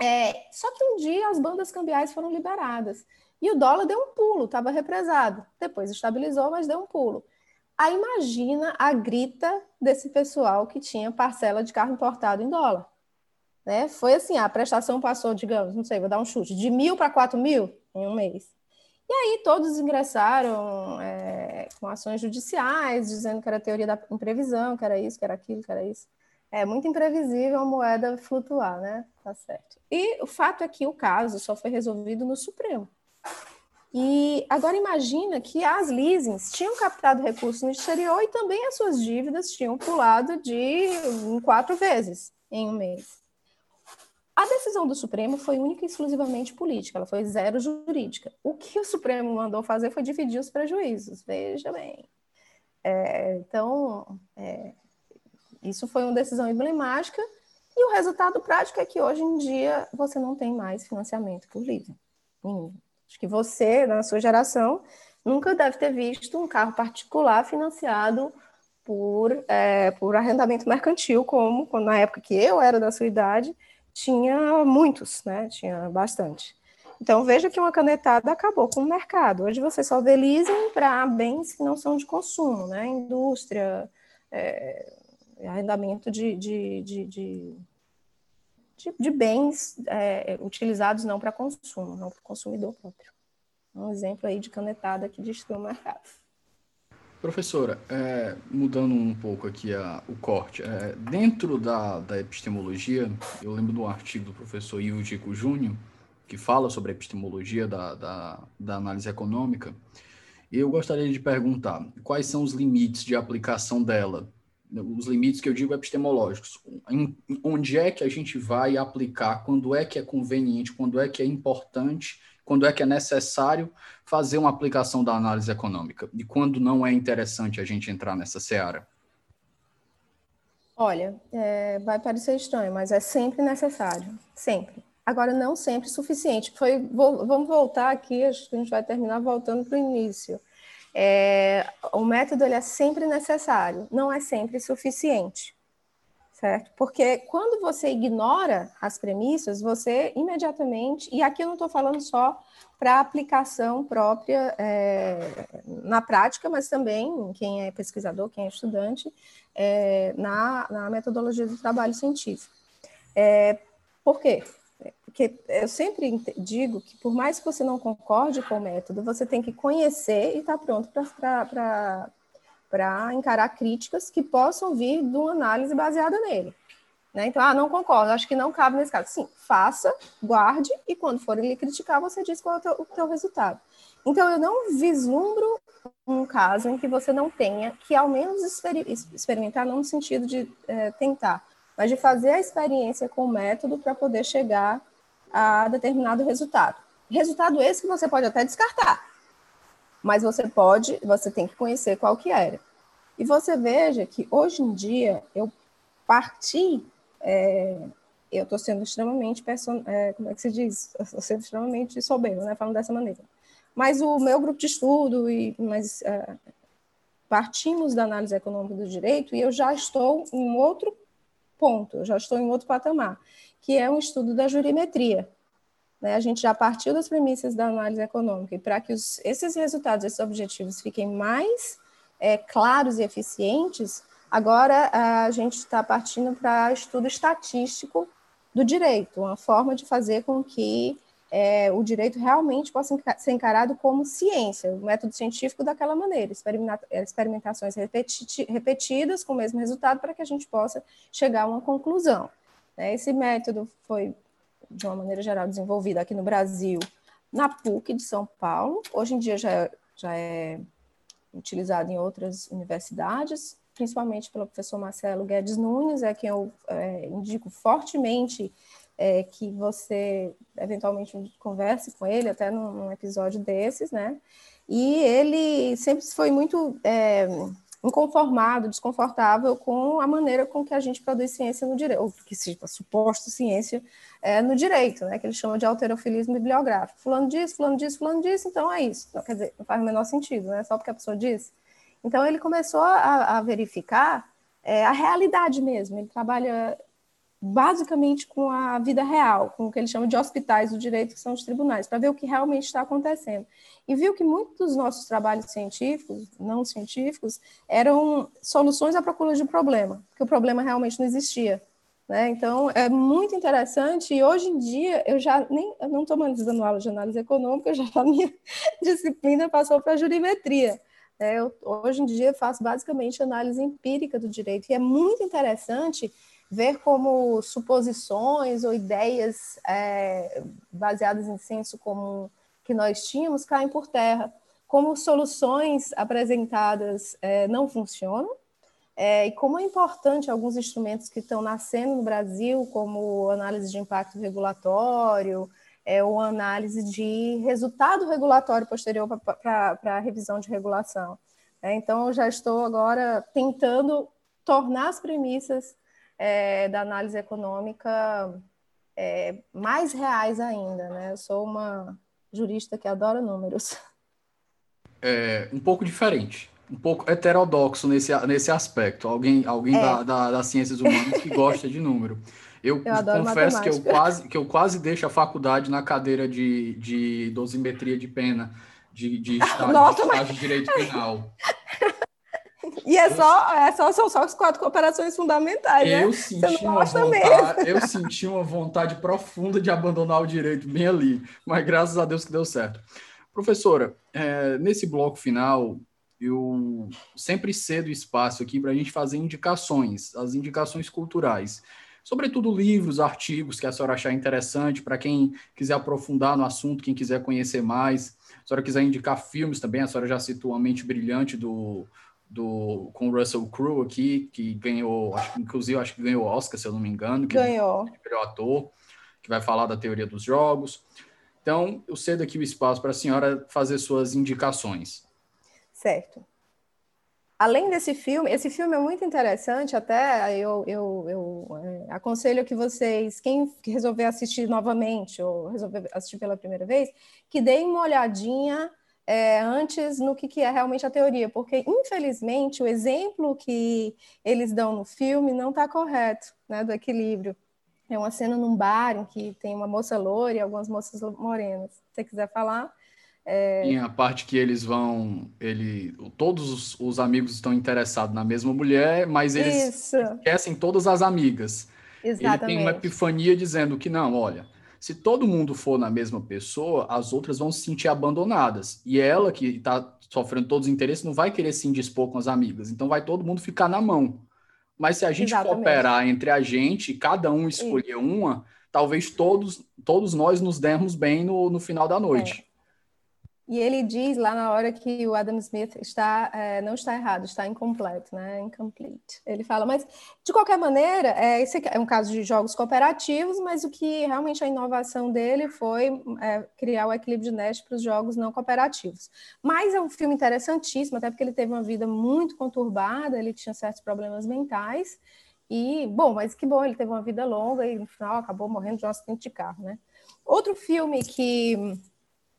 É, só que um dia as bandas cambiais foram liberadas e o dólar deu um pulo, estava represado. Depois estabilizou, mas deu um pulo. Aí imagina a grita desse pessoal que tinha parcela de carro importado em dólar. Né? Foi assim, a prestação passou, digamos, não sei, vou dar um chute, de mil para quatro mil em um mês. E aí todos ingressaram é, com ações judiciais, dizendo que era teoria da imprevisão, que era isso, que era aquilo, que era isso. É muito imprevisível a moeda flutuar, né? Tá certo. E o fato é que o caso só foi resolvido no Supremo. E agora imagina que as leasings tinham captado recursos no exterior e também as suas dívidas tinham pulado de quatro vezes em um mês. A decisão do Supremo foi única e exclusivamente política, ela foi zero jurídica. O que o Supremo mandou fazer foi dividir os prejuízos, veja bem. É, então, é, isso foi uma decisão emblemática e o resultado prático é que hoje em dia você não tem mais financiamento por livre. Acho que você, na sua geração, nunca deve ter visto um carro particular financiado por, é, por arrendamento mercantil, como na época que eu era da sua idade, tinha muitos, né? Tinha bastante. Então, veja que uma canetada acabou com o mercado. Hoje você só vê leasing para bens que não são de consumo, né? Indústria, é, arrendamento de, de, de, de, de bens é, utilizados não para consumo, não para o consumidor próprio. Um exemplo aí de canetada que destruiu o mercado. Professora, é, mudando um pouco aqui a, o corte, é, dentro da, da epistemologia, eu lembro do artigo do professor Ivo Dico Júnior, que fala sobre a epistemologia da, da, da análise econômica, Eu gostaria de perguntar quais são os limites de aplicação dela, os limites que eu digo epistemológicos. Em, onde é que a gente vai aplicar, quando é que é conveniente, quando é que é importante, quando é que é necessário fazer uma aplicação da análise econômica e quando não é interessante a gente entrar nessa seara? Olha, é, vai parecer estranho, mas é sempre necessário, sempre. Agora, não sempre suficiente. Foi, vou, vamos voltar aqui, acho que a gente vai terminar voltando para o início. É, o método ele é sempre necessário, não é sempre suficiente, certo? Porque quando você ignora as premissas, você imediatamente, e aqui eu não estou falando só para aplicação própria é, na prática, mas também quem é pesquisador, quem é estudante, é, na, na, metodologia do trabalho científico. É, por quê? Porque eu sempre digo que, por mais que você não concorde com o método, você tem que conhecer e estar tá pronto para encarar críticas que possam vir de uma análise baseada nele. Né? Então, ah, não concordo, acho que não cabe nesse caso. Sim, faça, guarde, e quando forem lhe criticar, você diz qual é o teu, o teu resultado. Então, eu não vislumbro um caso em que você não tenha que, ao menos, experimentar, não no sentido de é, tentar, mas de fazer a experiência com o método para poder chegar a determinado resultado. Resultado esse que você pode até descartar, mas você pode, você tem que conhecer qual que era. E você veja que hoje em dia eu parti é, eu estou sendo extremamente, person... É, como é que se diz? Estou sendo extremamente soberbo, né? Falando dessa maneira. Mas o meu grupo de estudo, e, mas, é, partimos da análise econômica do direito e eu já estou em outro ponto, eu já estou em outro patamar, que é um estudo da jurimetria. Né? A gente já partiu das premissas da análise econômica e para que os, esses resultados, esses objetivos fiquem mais é, claros e eficientes, Agora, a gente está partindo para estudo estatístico do direito, uma forma de fazer com que é, o direito realmente possa ser encarado como ciência, o método científico daquela maneira, experimentações repeti repetidas com o mesmo resultado para que a gente possa chegar a uma conclusão. Né? Esse método foi, de uma maneira geral, desenvolvido aqui no Brasil, na PUC de São Paulo, hoje em dia já, já é utilizado em outras universidades, principalmente pelo professor Marcelo Guedes Nunes, é quem eu é, indico fortemente é, que você eventualmente converse com ele, até num, num, episódio desses, né? E ele sempre foi muito é, inconformado, desconfortável com a maneira com que a gente produz ciência no direito, ou que se suposto ciência é, no direito, né? Que ele chama de alterofilismo bibliográfico. Fulano diz, fulano diz, fulano diz, então é isso. Não, quer dizer, não faz o menor sentido, né? Só porque a pessoa diz. Então, ele começou a, a verificar é, a realidade mesmo. Ele trabalha basicamente com a vida real, com o que ele chama de hospitais do direito, que são os tribunais, para ver o que realmente está acontecendo. E viu que muitos dos nossos trabalhos científicos, não científicos, eram soluções à procura de um problema, porque o problema realmente não existia. Né? Então, é muito interessante, e hoje em dia eu já nem eu não estou mais dando aula de análise econômica, já a minha disciplina passou para a jurimetria. É, eu, hoje em dia faço basicamente análise empírica do direito e é muito interessante ver como suposições ou ideias é, baseadas em senso comum que nós tínhamos caem por terra, como soluções apresentadas é, não funcionam é, e como é importante alguns instrumentos que estão nascendo no Brasil, como análise de impacto regulatório, é uma análise de resultado regulatório posterior para a revisão de regulação. É, então, eu já estou agora tentando tornar as premissas é, da análise econômica é, mais reais ainda. Né? Eu sou uma jurista que adora números. É um pouco diferente, um pouco heterodoxo nesse, nesse aspecto. Alguém, alguém é. da, da, das ciências humanas que gosta de número. Eu, eu confesso que eu, quase, que eu quase deixo a faculdade na cadeira de, de dosimetria de pena, de, de estágio, Nossa, de, estágio de direito penal. E é só, é só, são só as quatro cooperações fundamentais, né? eu né? Senti uma vontade, eu senti uma vontade profunda de abandonar o direito bem ali, mas graças a Deus que deu certo. Professora, é, nesse bloco final, eu sempre cedo espaço aqui para a gente fazer indicações, as indicações culturais sobretudo livros, artigos que a senhora achar interessante, para quem quiser aprofundar no assunto, quem quiser conhecer mais. A senhora quiser indicar filmes também, a senhora já citou A Mente Brilhante do, do, com o Russell Crowe aqui, que ganhou, acho, inclusive acho que ganhou Oscar, se eu não me engano. Que ganhou. É melhor ator, que vai falar da teoria dos jogos. Então, eu cedo aqui o espaço para a senhora fazer suas indicações. Certo. Além desse filme, esse filme é muito interessante, até eu, eu, eu é, aconselho que vocês, quem resolver assistir novamente ou resolver assistir pela primeira vez, que deem uma olhadinha é, antes no que, que é realmente a teoria, porque infelizmente o exemplo que eles dão no filme não está correto, né, do equilíbrio. É uma cena num bar em que tem uma moça loira e algumas moças morenas. Se você quiser falar, é... Tem a parte que eles vão. Ele, todos os, os, amigos estão interessados na mesma mulher, mas eles Isso. esquecem todas as amigas. Exatamente. Ele tem uma epifania dizendo que não, olha, se todo mundo for na mesma pessoa, as outras vão se sentir abandonadas. E ela, que está sofrendo todos os interesses, não vai querer se indispor com as amigas. Então vai todo mundo ficar na mão. Mas se a gente Exatamente. cooperar entre a gente, cada um escolher Isso. uma, talvez todos, todos nós nos demos bem no, no final da noite. É. E ele diz lá na hora que o Adam Smith está, é, não está errado, está incompleto, né? Incomplete. Ele fala, mas de qualquer maneira, é, esse é um caso de jogos cooperativos, mas o que realmente a inovação dele foi é, criar o equilíbrio de Nash para os jogos não cooperativos. Mas é um filme interessantíssimo, até porque ele teve uma vida muito conturbada, ele tinha certos problemas mentais. E, bom, mas que bom, ele teve uma vida longa e no final acabou morrendo de um acidente de carro, né? Outro filme que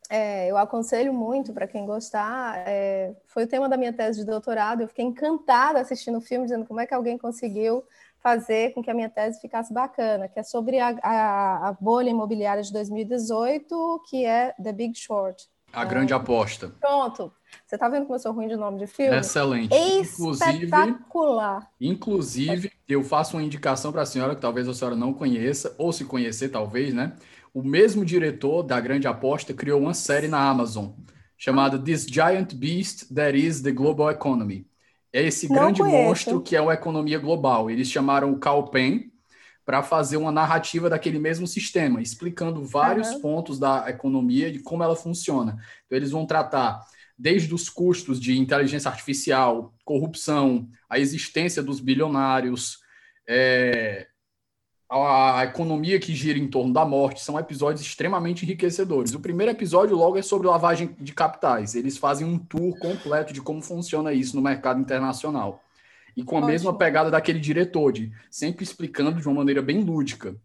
é, eu aconselho muito para quem gostar. É, foi o tema da minha tese de doutorado. Eu fiquei encantada assistindo o filme, dizendo como é que alguém conseguiu fazer com que a minha tese ficasse bacana, que é sobre a, a, a bolha imobiliária de 2018, que é The Big Short. A grande aposta. Pronto. Você está vendo como eu sou ruim de nome de filme? Excelente. Espetacular. Inclusive, inclusive eu faço uma indicação para a senhora que talvez a senhora não conheça, ou se conhecer, talvez, né? O mesmo diretor da Grande Aposta criou uma série na Amazon chamada This Giant Beast That Is the Global Economy. É esse Não grande conheço. monstro que é a economia global. Eles chamaram o Cal Penn para fazer uma narrativa daquele mesmo sistema, explicando vários uhum. pontos da economia e como ela funciona. Então, eles vão tratar desde os custos de inteligência artificial, corrupção, a existência dos bilionários, é, a economia que gira em torno da morte são episódios extremamente enriquecedores. O primeiro episódio logo é sobre lavagem de capitais. Eles fazem um tour completo de como funciona isso no mercado internacional. E com a Ótimo. mesma pegada daquele diretor, de sempre explicando de uma maneira bem lúdica.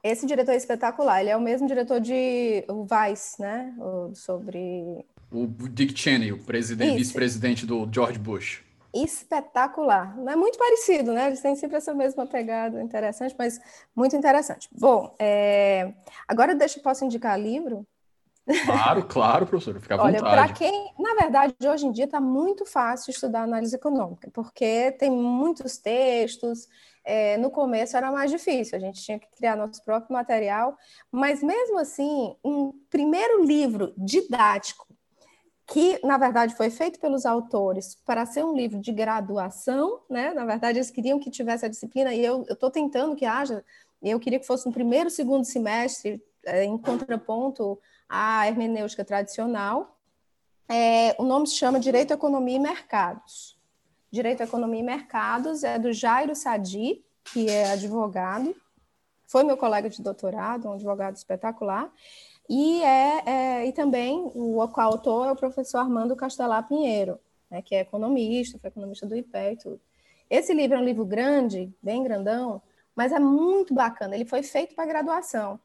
Esse diretor é espetacular. Ele é o mesmo diretor de o Vice, né? O, sobre o Dick Cheney, o vice-presidente do George Bush espetacular. Não é muito parecido, né? Eles têm sempre essa mesma pegada interessante, mas muito interessante. Bom, é... agora deixa, posso indicar livro? Claro, claro, professor, fica à Olha, para quem, na verdade, hoje em dia está muito fácil estudar análise econômica, porque tem muitos textos. É, no começo era mais difícil, a gente tinha que criar nosso próprio material, mas mesmo assim, um primeiro livro didático que na verdade foi feito pelos autores para ser um livro de graduação, né? Na verdade, eles queriam que tivesse a disciplina, e eu estou tentando que haja, eu queria que fosse no primeiro, segundo semestre, é, em contraponto à hermenêutica tradicional. É, o nome se chama Direito, Economia e Mercados. Direito, Economia e Mercados é do Jairo Sadi, que é advogado, foi meu colega de doutorado, um advogado espetacular, e, é, é, e também o coautor é o professor Armando Castelar Pinheiro, né, que é economista, foi economista do IPE e tudo. Esse livro é um livro grande, bem grandão, mas é muito bacana. Ele foi feito para graduação.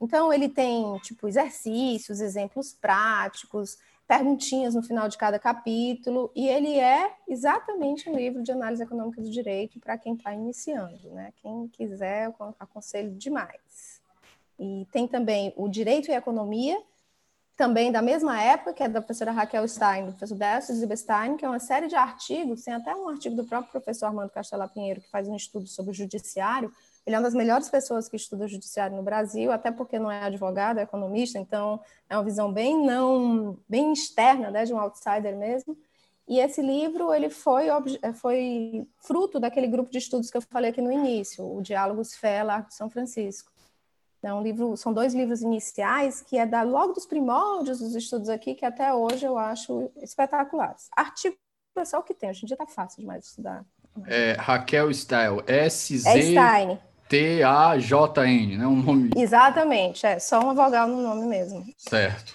Então, ele tem, tipo, exercícios, exemplos práticos, perguntinhas no final de cada capítulo, e ele é exatamente um livro de análise econômica do direito para quem está iniciando, né? Quem quiser, eu aconselho demais. E tem também o Direito e Economia, também da mesma época, que é da professora Raquel Stein, do professor Décio Zibestein, que é uma série de artigos, tem até um artigo do próprio professor Armando Castela Pinheiro, que faz um estudo sobre o judiciário. Ele é uma das melhores pessoas que estuda o judiciário no Brasil, até porque não é advogado, é economista, então é uma visão bem não bem externa, né, de um outsider mesmo. E esse livro ele foi, foi fruto daquele grupo de estudos que eu falei aqui no início, o Diálogos Fé Largo de São Francisco. É livro, são dois livros iniciais que é da logo dos primórdios dos estudos aqui que até hoje eu acho espetaculares. Artigo é só o que tem, hoje em dia está fácil demais de estudar. É, Raquel Style, S Z é T A J N, né? Um nome. Exatamente, é só uma vogal no nome mesmo. Certo.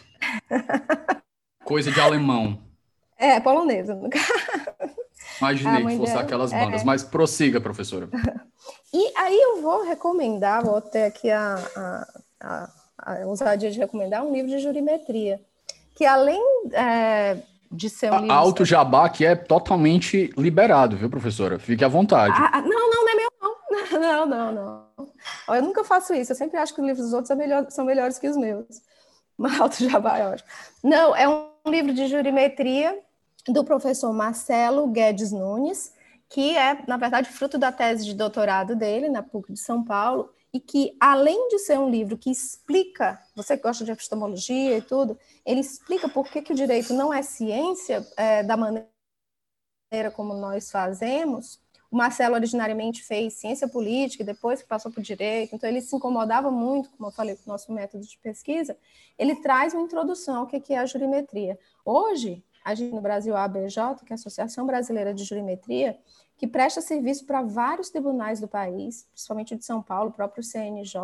Coisa de alemão. É, polonesa. Imaginei que fosse dela, aquelas bandas, é... mas prossiga, professora. E aí eu vou recomendar, vou ter aqui a, a, a, a ousadia de recomendar um livro de jurimetria, que além é, de ser um livro... Alto Jabá, que é totalmente liberado, viu, professora? Fique à vontade. Ah, ah, não, não, não é meu, não. Não, não, não. Eu nunca faço isso, eu sempre acho que os livros dos outros são, melhor, são melhores que os meus. Mas Alto Jabá é ótimo. Não, é um livro de jurimetria do professor Marcelo Guedes Nunes, que é, na verdade, fruto da tese de doutorado dele na PUC de São Paulo, e que, além de ser um livro que explica, você que gosta de epistemologia e tudo, ele explica por que, que o direito não é ciência é, da maneira como nós fazemos. O Marcelo originariamente fez ciência política, depois que passou por direito, então ele se incomodava muito, como eu falei, com o nosso método de pesquisa. Ele traz uma introdução ao que é a jurimetria. Hoje, a gente no Brasil, a ABJ, que é a Associação Brasileira de Jurimetria, que presta serviço para vários tribunais do país, principalmente de São Paulo, o próprio CNJ,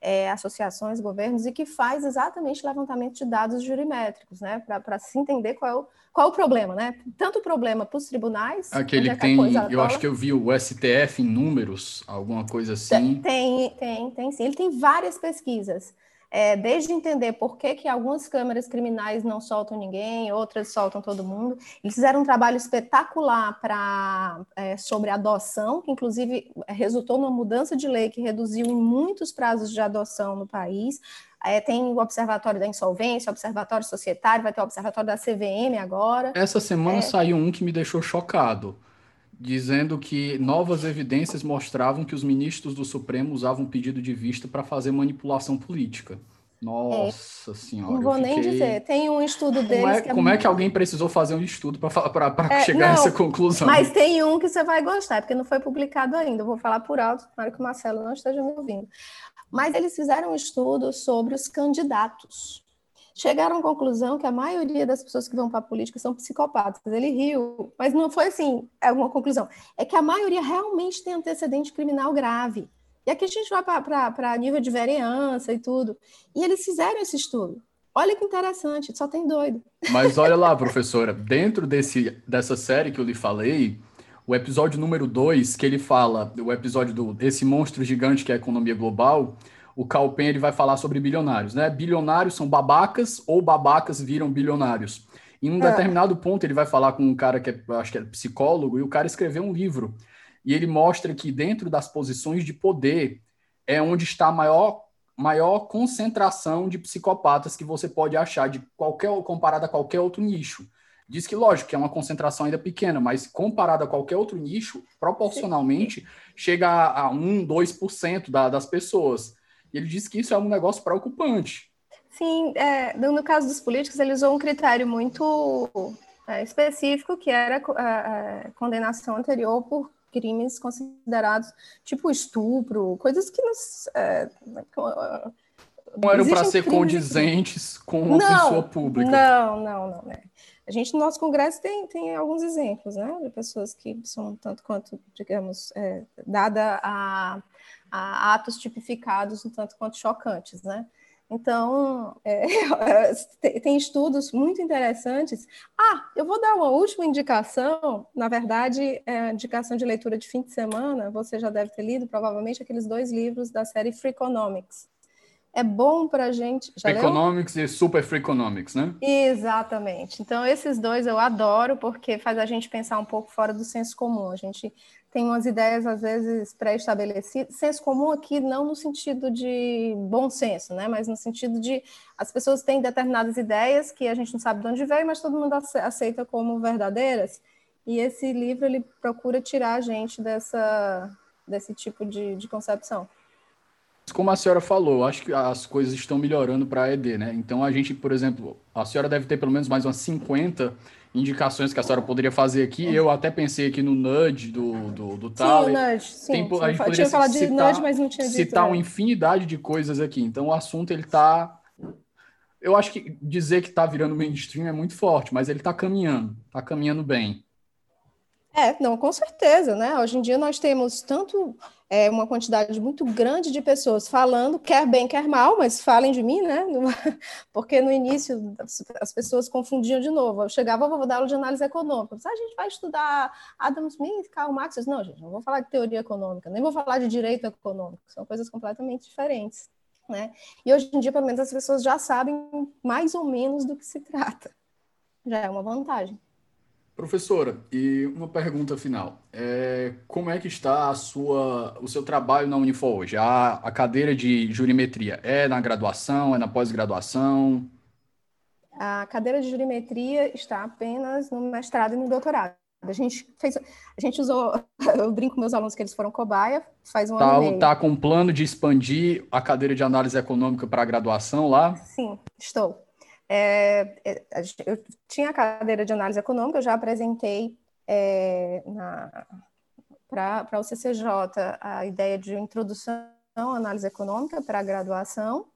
é, associações, governos, e que faz exatamente levantamento de dados jurimétricos, né, para se entender qual é, o, qual é o problema, né? Tanto o problema para os tribunais. Aquele que tem, eu acho que eu vi o STF em números, alguma coisa assim. Tem, tem, tem sim. Ele tem várias pesquisas é, desde entender por que, que algumas câmeras criminais não soltam ninguém, outras soltam todo mundo. Eles fizeram um trabalho espetacular pra, é, sobre adoção, que inclusive resultou numa mudança de lei que reduziu em muitos prazos de adoção no país. É, tem o Observatório da Insolvência, o Observatório Societário, vai ter o Observatório da CVM agora. Essa semana é... saiu um que me deixou chocado dizendo que novas evidências mostravam que os ministros do Supremo usavam pedido de vista para fazer manipulação política. Nossa é, senhora. Não vou fiquei... nem dizer. Tem um estudo deles. Como é, que é, como é que alguém precisou fazer um estudo para é, chegar não, a essa conclusão? Mas tem um que você vai gostar, porque não foi publicado ainda. Eu vou falar por alto, para que o Marcelo não esteja me ouvindo. Mas eles fizeram um estudo sobre os candidatos chegaram à conclusão que a maioria das pessoas que vão para a política são psicopatas. Ele riu, mas não foi assim alguma conclusão. É que a maioria realmente tem antecedente criminal grave. E aqui a gente vai para nível de vereança e tudo. E eles fizeram esse estudo. Olha que interessante, só tem doido. Mas olha lá, professora, dentro desse, dessa série que eu lhe falei, o episódio número 2, que ele fala, o episódio do esse monstro gigante que é a economia global, o Calpen ele vai falar sobre bilionários, né? Bilionários são babacas ou babacas viram bilionários. Em um é. determinado ponto ele vai falar com um cara que é, acho que é psicólogo e o cara escreveu um livro e ele mostra que dentro das posições de poder é onde está a maior maior concentração de psicopatas que você pode achar de qualquer comparado a qualquer outro nicho. Diz que, lógico, que é uma concentração ainda pequena, mas comparado a qualquer outro nicho, proporcionalmente, chega a, a 1, 2% da, das pessoas. E ele disse que isso é um negócio preocupante. Sim, é, no caso dos políticos, ele usou um critério muito é, específico, que era a, a, condenação anterior por crimes considerados tipo estupro, coisas que nos. É, não eram para ser condizentes com não, pessoa pública. Não, não, não. Né? A gente, no nosso Congresso, tem, tem alguns exemplos, né? De pessoas que são tanto quanto, digamos, é, dada a a atos tipificados um tanto quanto chocantes, né? Então, é, tem estudos muito interessantes. Ah, eu vou dar uma última indicação, na verdade, é a indicação de leitura de fim de semana, você já deve ter lido, provavelmente, aqueles dois livros da série Free Economics. É bom para a gente... Já Economics leu? e Super Free Economics, né? Exatamente. Então, esses dois eu adoro, porque faz a gente pensar um pouco fora do senso comum. A gente tem umas ideias, às vezes, pré-estabelecidas. Senso comum aqui não no sentido de bom senso, né? mas no sentido de as pessoas têm determinadas ideias que a gente não sabe de onde veio, mas todo mundo aceita como verdadeiras. E esse livro ele procura tirar a gente dessa, desse tipo de, de concepção. Como a senhora falou, acho que as coisas estão melhorando para a ED, né? Então a gente, por exemplo, a senhora deve ter pelo menos mais umas 50 indicações que a senhora poderia fazer aqui. Eu até pensei aqui no nudge do, do, do Sim, o nudge, sim. Tem, sim. A gente poderia tinha falado de nudge, mas não tinha dito. Citar uma infinidade de coisas aqui. Então, o assunto, ele está... Eu acho que dizer que está virando mainstream é muito forte, mas ele está caminhando. Está caminhando bem. É, não, com certeza, né? Hoje em dia nós temos tanto é, uma quantidade muito grande de pessoas falando, quer bem, quer mal, mas falem de mim, né? Porque no início as pessoas confundiam de novo. Eu chegava, vou dar aula de análise econômica. Ah, a gente vai estudar Adam Smith, Karl Marx. Não, gente, não vou falar de teoria econômica, nem vou falar de direito econômico. São coisas completamente diferentes, né? E hoje em dia, pelo menos, as pessoas já sabem mais ou menos do que se trata. Já é uma vantagem. Professora, e uma pergunta final. É, como é que está a sua, o seu trabalho na Unifor hoje? A, a cadeira de jurimetria é na graduação, é na pós-graduação? A cadeira de jurimetria está apenas no mestrado e no doutorado. A gente fez, a gente usou, eu brinco com meus alunos que eles foram cobaia, faz um tá, ano e meio. Tá com plano de expandir a cadeira de análise econômica para a graduação lá? Sim, estou. É, é eu tinha a cadeira de análise econômica, eu já apresentei é, para o CCJ a ideia de introdução à análise econômica para a graduação.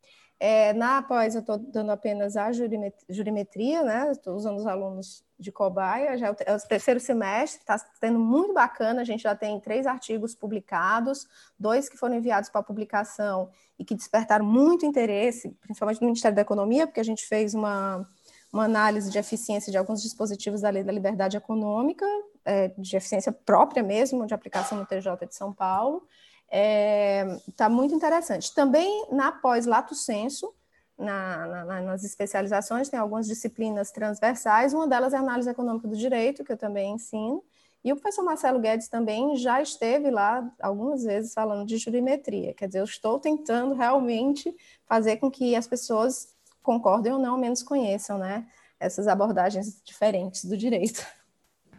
É, na pós, eu estou dando apenas a jurimetria, né? Estou usando os alunos de cobaia, já é o, é terceiro semestre, está sendo muito bacana. A gente já tem três artigos publicados, dois que foram enviados para publicação e que despertaram muito interesse, principalmente no Ministério da Economia, porque a gente fez uma, uma análise de eficiência de alguns dispositivos da Lei da Liberdade Econômica, é, de eficiência própria mesmo, de aplicação no TJ de São Paulo. Está é, tá muito interessante. Também na pós-lato senso, na, na, nas especializações, tem algumas disciplinas transversais, uma delas é análise econômica do direito, que eu também ensino, e o professor Marcelo Guedes também já esteve lá algumas vezes falando de jurimetria, quer dizer, eu estou tentando realmente fazer com que as pessoas concordem ou não, menos conheçam, né, essas abordagens diferentes do direito.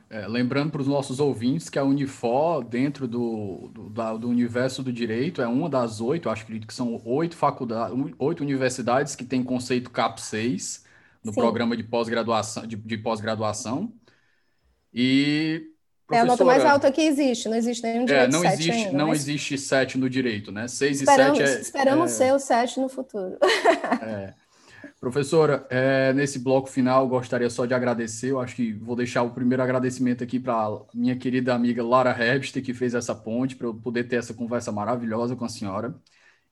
É, lembrando para os nossos ouvintes que a Unifor, dentro do, do, da, do, universo do direito, é uma das oito, acho que são oito faculdades, oito universidades que tem conceito CAP 6 no Sim. programa de pós-graduação. De, de pós-graduação. E. É a nota mais alta que existe, não existe nenhum direito é, não existe, ainda, Não mas... existe sete no direito, né? Seis esperamos, e sete é. Esperamos é... ser o sete no futuro. É. Professora, é, nesse bloco final, gostaria só de agradecer. Eu acho que vou deixar o primeiro agradecimento aqui para minha querida amiga Lara Hebster, que fez essa ponte, para eu poder ter essa conversa maravilhosa com a senhora.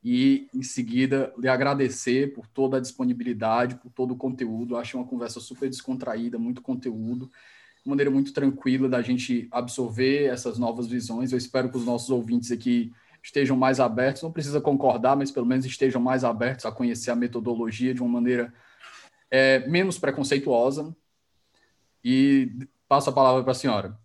E, em seguida, lhe agradecer por toda a disponibilidade, por todo o conteúdo. Eu achei uma conversa super descontraída, muito conteúdo, uma maneira muito tranquila da gente absorver essas novas visões. Eu espero que os nossos ouvintes aqui estejam mais abertos, não precisa concordar, mas pelo menos estejam mais abertos a conhecer a metodologia de uma maneira é, menos preconceituosa. E passo a palavra para a senhora.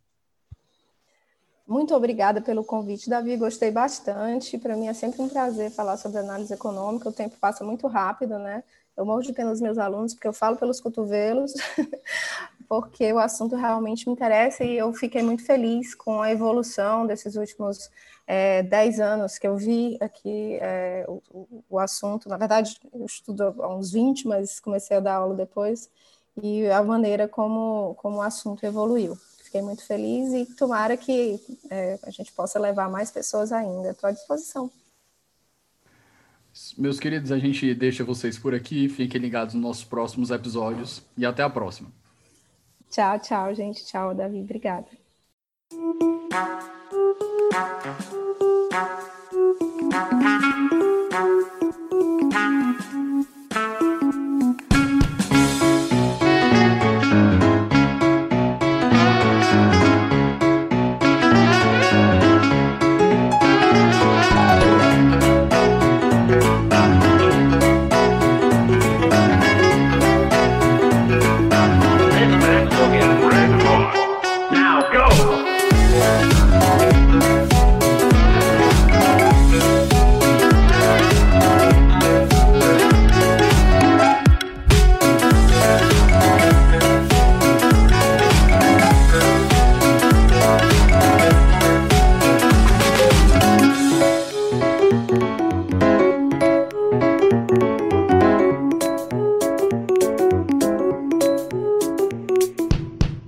Muito obrigada pelo convite, Davi. Gostei bastante. Para mim é sempre um prazer falar sobre análise econômica. O tempo passa muito rápido, né? Eu morro de pena dos meus alunos, porque eu falo pelos cotovelos, porque o assunto realmente me interessa e eu fiquei muito feliz com a evolução desses últimos é, 10 anos que eu vi aqui é, o, o, assunto. Na verdade, eu estudo há uns 20, mas comecei a dar aula depois, e a maneira como, como o assunto evoluiu. Fiquei muito feliz e tomara que é, a gente possa levar mais pessoas ainda. Estou à disposição. Meus queridos, a gente deixa vocês por aqui. Fiquem ligados nos nossos próximos episódios e até a próxima. Tchau, tchau, gente. Tchau, Davi. Obrigada.